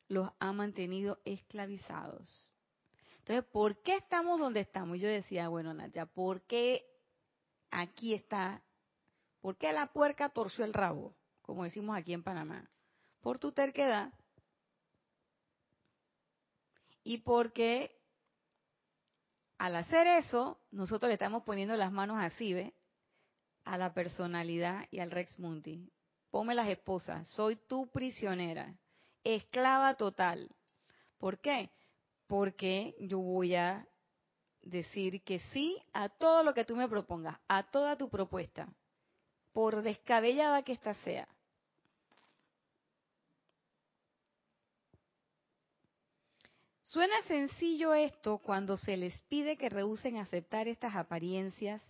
los ha mantenido esclavizados. Entonces, ¿por qué estamos donde estamos? Yo decía, bueno, Nadia, ¿por qué aquí está? ¿Por qué la puerca torció el rabo? Como decimos aquí en Panamá. Por tu terquedad. Y porque al hacer eso, nosotros le estamos poniendo las manos así, ¿ve? A la personalidad y al Rex Munti. Ponme las esposas, soy tu prisionera, esclava total. ¿Por qué? Porque yo voy a decir que sí a todo lo que tú me propongas, a toda tu propuesta, por descabellada que ésta sea. Suena sencillo esto cuando se les pide que rehúsen aceptar estas apariencias,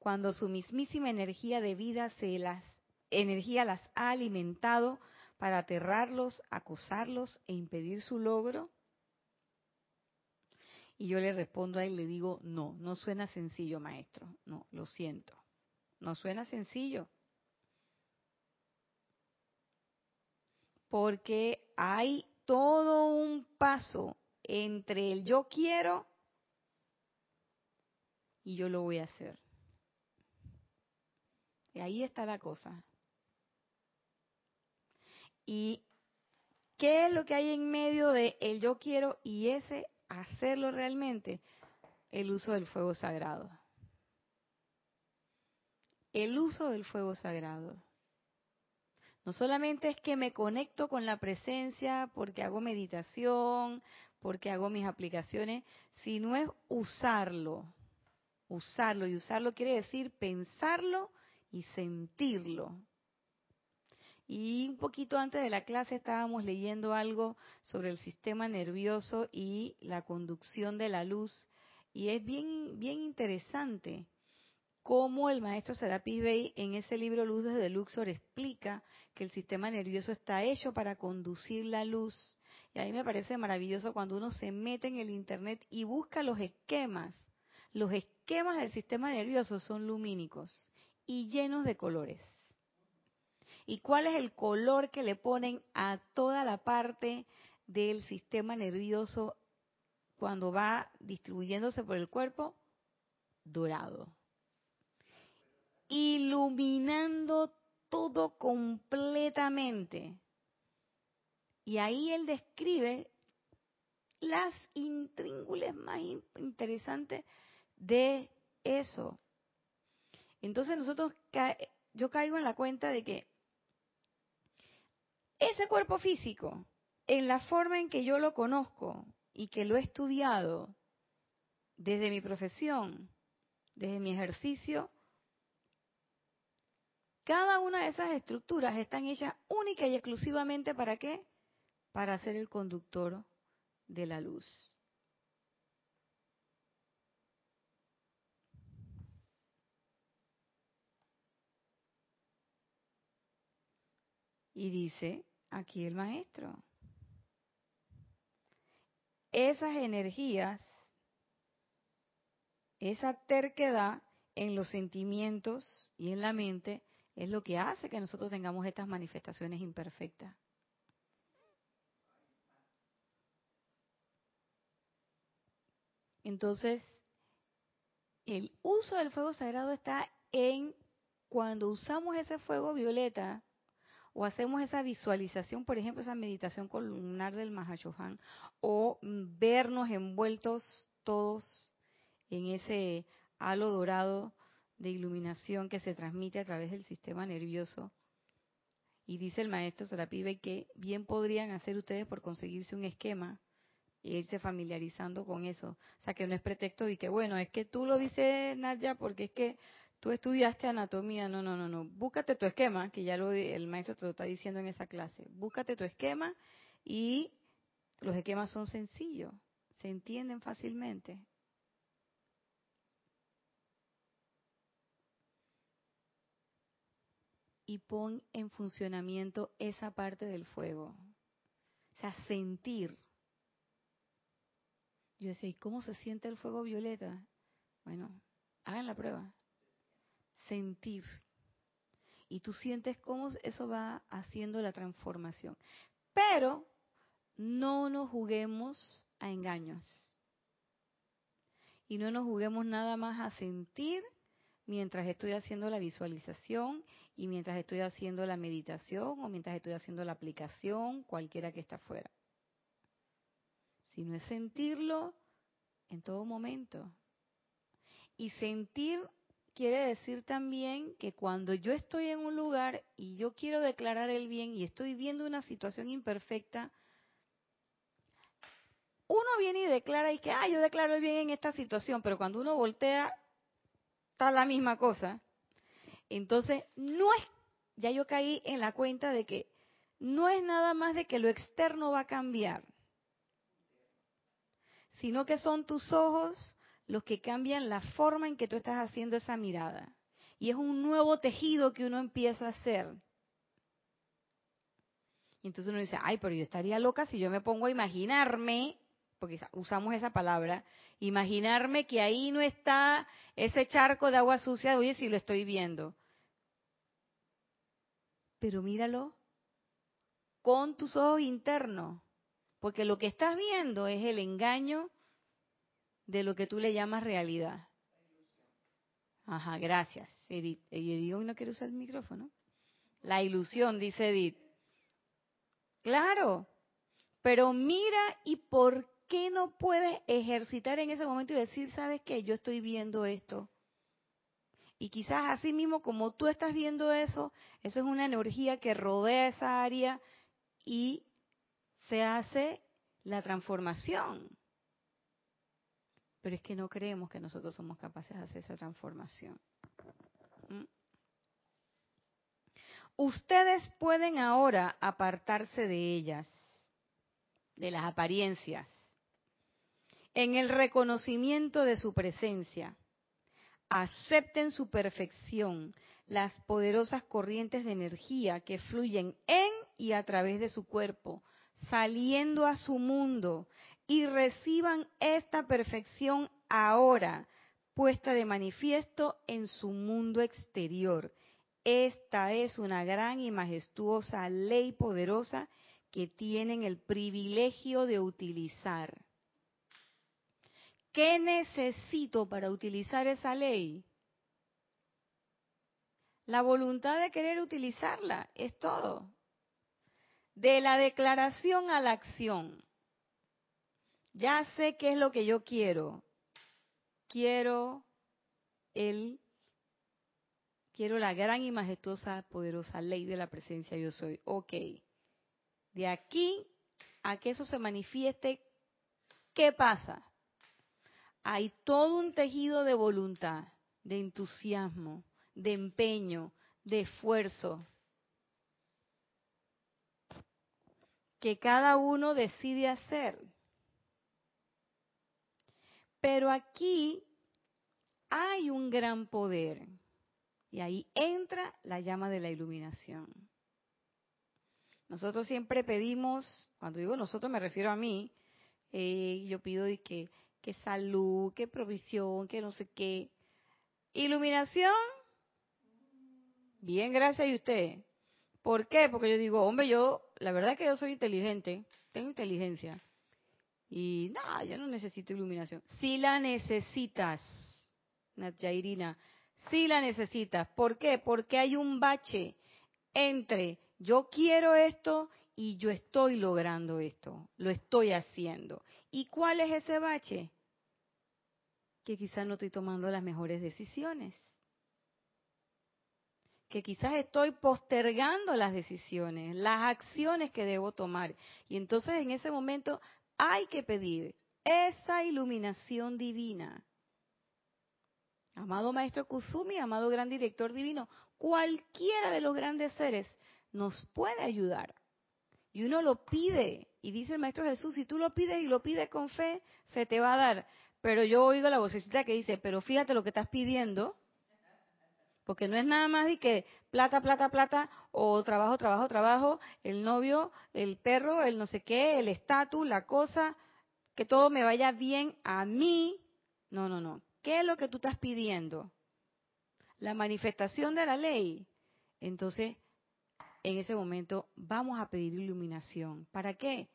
cuando su mismísima energía de vida se las energía las ha alimentado para aterrarlos, acosarlos e impedir su logro. Y yo le respondo a él le digo, no, no suena sencillo, maestro. No, lo siento. No suena sencillo. Porque hay todo un paso entre el yo quiero y yo lo voy a hacer. Y ahí está la cosa. ¿Y qué es lo que hay en medio de el yo quiero y ese hacerlo realmente? El uso del fuego sagrado. El uso del fuego sagrado. No solamente es que me conecto con la presencia porque hago meditación, porque hago mis aplicaciones, sino es usarlo. Usarlo y usarlo quiere decir pensarlo y sentirlo. Y un poquito antes de la clase estábamos leyendo algo sobre el sistema nervioso y la conducción de la luz y es bien bien interesante cómo el maestro Serapis Bey en ese libro Luz desde Luxor explica que el sistema nervioso está hecho para conducir la luz. Y a mí me parece maravilloso cuando uno se mete en el Internet y busca los esquemas. Los esquemas del sistema nervioso son lumínicos y llenos de colores. ¿Y cuál es el color que le ponen a toda la parte del sistema nervioso cuando va distribuyéndose por el cuerpo? Dorado iluminando todo completamente. Y ahí él describe las intríngules más interesantes de eso. Entonces nosotros, yo caigo en la cuenta de que ese cuerpo físico, en la forma en que yo lo conozco y que lo he estudiado desde mi profesión, desde mi ejercicio, cada una de esas estructuras están hechas única y exclusivamente para qué? Para ser el conductor de la luz. Y dice aquí el maestro, esas energías, esa terquedad en los sentimientos y en la mente es lo que hace que nosotros tengamos estas manifestaciones imperfectas. Entonces, el uso del fuego sagrado está en cuando usamos ese fuego violeta o hacemos esa visualización, por ejemplo, esa meditación columnar del Mahashohan, o vernos envueltos todos en ese halo dorado de iluminación que se transmite a través del sistema nervioso. Y dice el maestro Serapibe que bien podrían hacer ustedes por conseguirse un esquema e irse familiarizando con eso. O sea, que no es pretexto de que, bueno, es que tú lo dices, Nadia, porque es que tú estudiaste anatomía. No, no, no, no. Búscate tu esquema, que ya lo el maestro te lo está diciendo en esa clase. Búscate tu esquema y los esquemas son sencillos, se entienden fácilmente. y pon en funcionamiento esa parte del fuego. O sea, sentir. Yo decía, ¿y cómo se siente el fuego violeta? Bueno, hagan la prueba. Sentir. Y tú sientes cómo eso va haciendo la transformación. Pero no nos juguemos a engaños. Y no nos juguemos nada más a sentir mientras estoy haciendo la visualización y mientras estoy haciendo la meditación o mientras estoy haciendo la aplicación, cualquiera que está afuera. Sino es sentirlo en todo momento. Y sentir quiere decir también que cuando yo estoy en un lugar y yo quiero declarar el bien y estoy viendo una situación imperfecta, uno viene y declara y que, ah, yo declaro el bien en esta situación, pero cuando uno voltea, está la misma cosa. Entonces, no es, ya yo caí en la cuenta de que no es nada más de que lo externo va a cambiar, sino que son tus ojos los que cambian la forma en que tú estás haciendo esa mirada. Y es un nuevo tejido que uno empieza a hacer. Y entonces uno dice, ay, pero yo estaría loca si yo me pongo a imaginarme, porque usamos esa palabra, imaginarme que ahí no está ese charco de agua sucia, oye, si lo estoy viendo. Pero míralo con tus ojos internos, porque lo que estás viendo es el engaño de lo que tú le llamas realidad. Ajá, gracias, Edith. Edith hoy no quiere usar el micrófono. La ilusión, dice Edith. Claro, pero mira y por qué no puedes ejercitar en ese momento y decir, sabes qué, yo estoy viendo esto. Y quizás así mismo como tú estás viendo eso, eso es una energía que rodea esa área y se hace la transformación pero es que no creemos que nosotros somos capaces de hacer esa transformación. ¿Mm? Ustedes pueden ahora apartarse de ellas, de las apariencias, en el reconocimiento de su presencia. Acepten su perfección, las poderosas corrientes de energía que fluyen en y a través de su cuerpo, saliendo a su mundo y reciban esta perfección ahora, puesta de manifiesto en su mundo exterior. Esta es una gran y majestuosa ley poderosa que tienen el privilegio de utilizar. ¿Qué necesito para utilizar esa ley? La voluntad de querer utilizarla, es todo. De la declaración a la acción. Ya sé qué es lo que yo quiero. Quiero el quiero la gran y majestuosa, poderosa ley de la presencia yo soy. Ok. De aquí a que eso se manifieste, ¿qué pasa? Hay todo un tejido de voluntad, de entusiasmo, de empeño, de esfuerzo, que cada uno decide hacer. Pero aquí hay un gran poder. Y ahí entra la llama de la iluminación. Nosotros siempre pedimos, cuando digo nosotros me refiero a mí, eh, yo pido que, que salud, que provisión, que no sé qué. Iluminación, bien, gracias a usted. ¿Por qué? Porque yo digo, hombre, yo, la verdad es que yo soy inteligente, tengo inteligencia. Y no, yo no necesito iluminación. Si la necesitas, Natyairina, si la necesitas. ¿Por qué? Porque hay un bache entre yo quiero esto y yo estoy logrando esto, lo estoy haciendo. ¿Y cuál es ese bache? Que quizás no estoy tomando las mejores decisiones. Que quizás estoy postergando las decisiones, las acciones que debo tomar. Y entonces en ese momento hay que pedir esa iluminación divina. Amado Maestro Kusumi, amado Gran Director Divino, cualquiera de los grandes seres nos puede ayudar. Y uno lo pide. Y dice el Maestro Jesús, si tú lo pides y lo pides con fe, se te va a dar. Pero yo oigo la vocecita que dice, pero fíjate lo que estás pidiendo. Porque no es nada más de que plata, plata, plata, o trabajo, trabajo, trabajo, el novio, el perro, el no sé qué, el estatus, la cosa, que todo me vaya bien a mí. No, no, no. ¿Qué es lo que tú estás pidiendo? la manifestación de la ley, entonces en ese momento vamos a pedir iluminación. ¿Para qué?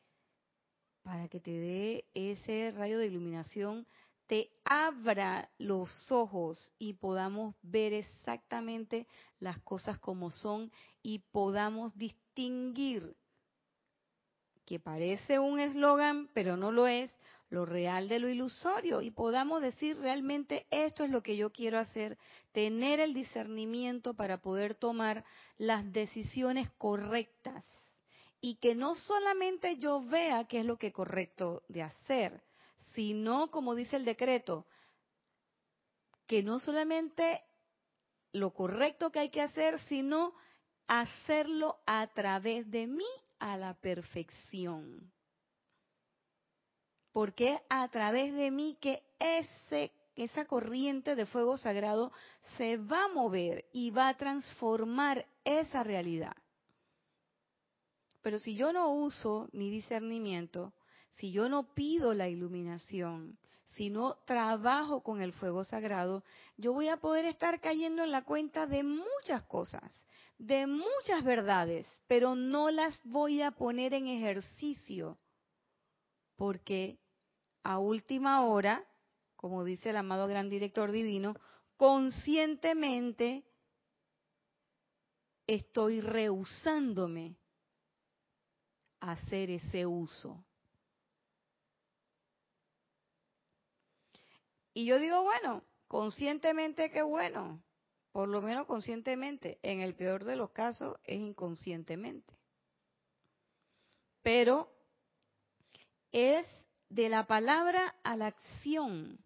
Para que te dé ese rayo de iluminación, te abra los ojos y podamos ver exactamente las cosas como son y podamos distinguir, que parece un eslogan, pero no lo es, lo real de lo ilusorio y podamos decir realmente esto es lo que yo quiero hacer, tener el discernimiento para poder tomar las decisiones correctas y que no solamente yo vea qué es lo que es correcto de hacer, sino, como dice el decreto, que no solamente lo correcto que hay que hacer, sino hacerlo a través de mí a la perfección porque a través de mí que ese, esa corriente de fuego sagrado se va a mover y va a transformar esa realidad. Pero si yo no uso mi discernimiento, si yo no pido la iluminación, si no trabajo con el fuego sagrado, yo voy a poder estar cayendo en la cuenta de muchas cosas, de muchas verdades, pero no las voy a poner en ejercicio, porque a última hora, como dice el amado gran director divino, conscientemente estoy rehusándome a hacer ese uso. Y yo digo, bueno, conscientemente qué bueno, por lo menos conscientemente, en el peor de los casos es inconscientemente. Pero es de la palabra a la acción.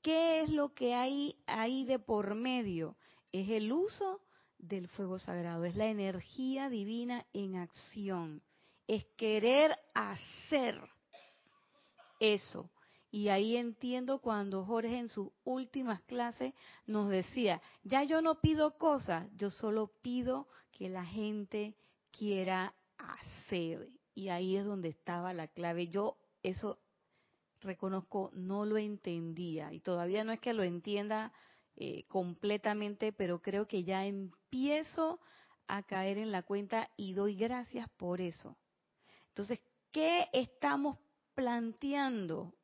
¿Qué es lo que hay ahí de por medio? Es el uso del fuego sagrado, es la energía divina en acción, es querer hacer eso. Y ahí entiendo cuando Jorge en sus últimas clases nos decía, ya yo no pido cosas, yo solo pido que la gente quiera hacer. Y ahí es donde estaba la clave. Yo eso reconozco, no lo entendía y todavía no es que lo entienda eh, completamente, pero creo que ya empiezo a caer en la cuenta y doy gracias por eso. Entonces, ¿qué estamos planteando?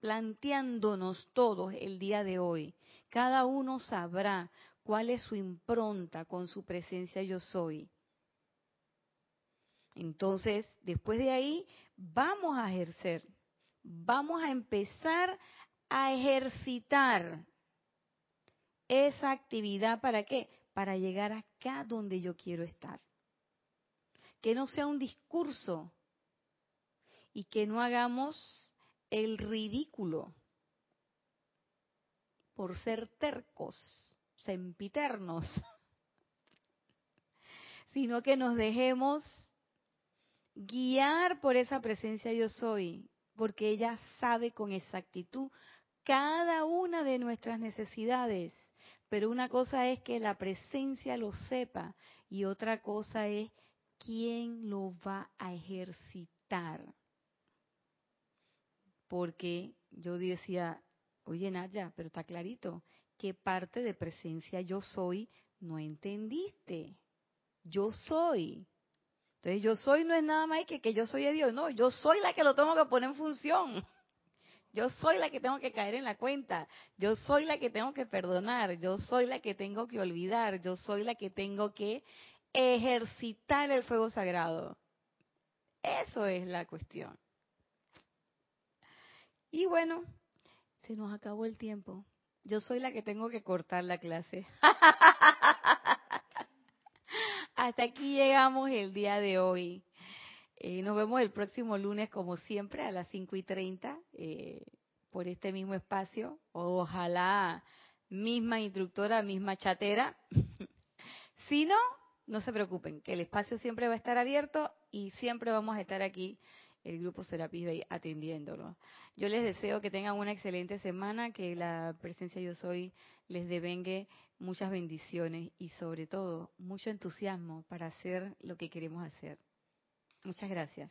Planteándonos todos el día de hoy. Cada uno sabrá cuál es su impronta con su presencia yo soy. Entonces, después de ahí, vamos a ejercer vamos a empezar a ejercitar esa actividad para qué? Para llegar acá donde yo quiero estar. Que no sea un discurso y que no hagamos el ridículo por ser tercos, sempiternos, sino que nos dejemos guiar por esa presencia yo soy porque ella sabe con exactitud cada una de nuestras necesidades. Pero una cosa es que la presencia lo sepa y otra cosa es quién lo va a ejercitar. Porque yo decía, oye Naya, pero está clarito, ¿qué parte de presencia yo soy no entendiste? Yo soy. Entonces yo soy no es nada más que que yo soy de Dios, no, yo soy la que lo tengo que poner en función. Yo soy la que tengo que caer en la cuenta, yo soy la que tengo que perdonar, yo soy la que tengo que olvidar, yo soy la que tengo que ejercitar el fuego sagrado. Eso es la cuestión. Y bueno, se nos acabó el tiempo. Yo soy la que tengo que cortar la clase. hasta aquí llegamos el día de hoy. Eh, nos vemos el próximo lunes, como siempre, a las 5 y 30, eh, por este mismo espacio. Ojalá misma instructora, misma chatera. si no, no se preocupen, que el espacio siempre va a estar abierto y siempre vamos a estar aquí, el grupo Serapis Bay, atendiéndolo. Yo les deseo que tengan una excelente semana, que la presencia Yo Soy les devengue muchas bendiciones y sobre todo mucho entusiasmo para hacer lo que queremos hacer. Muchas gracias.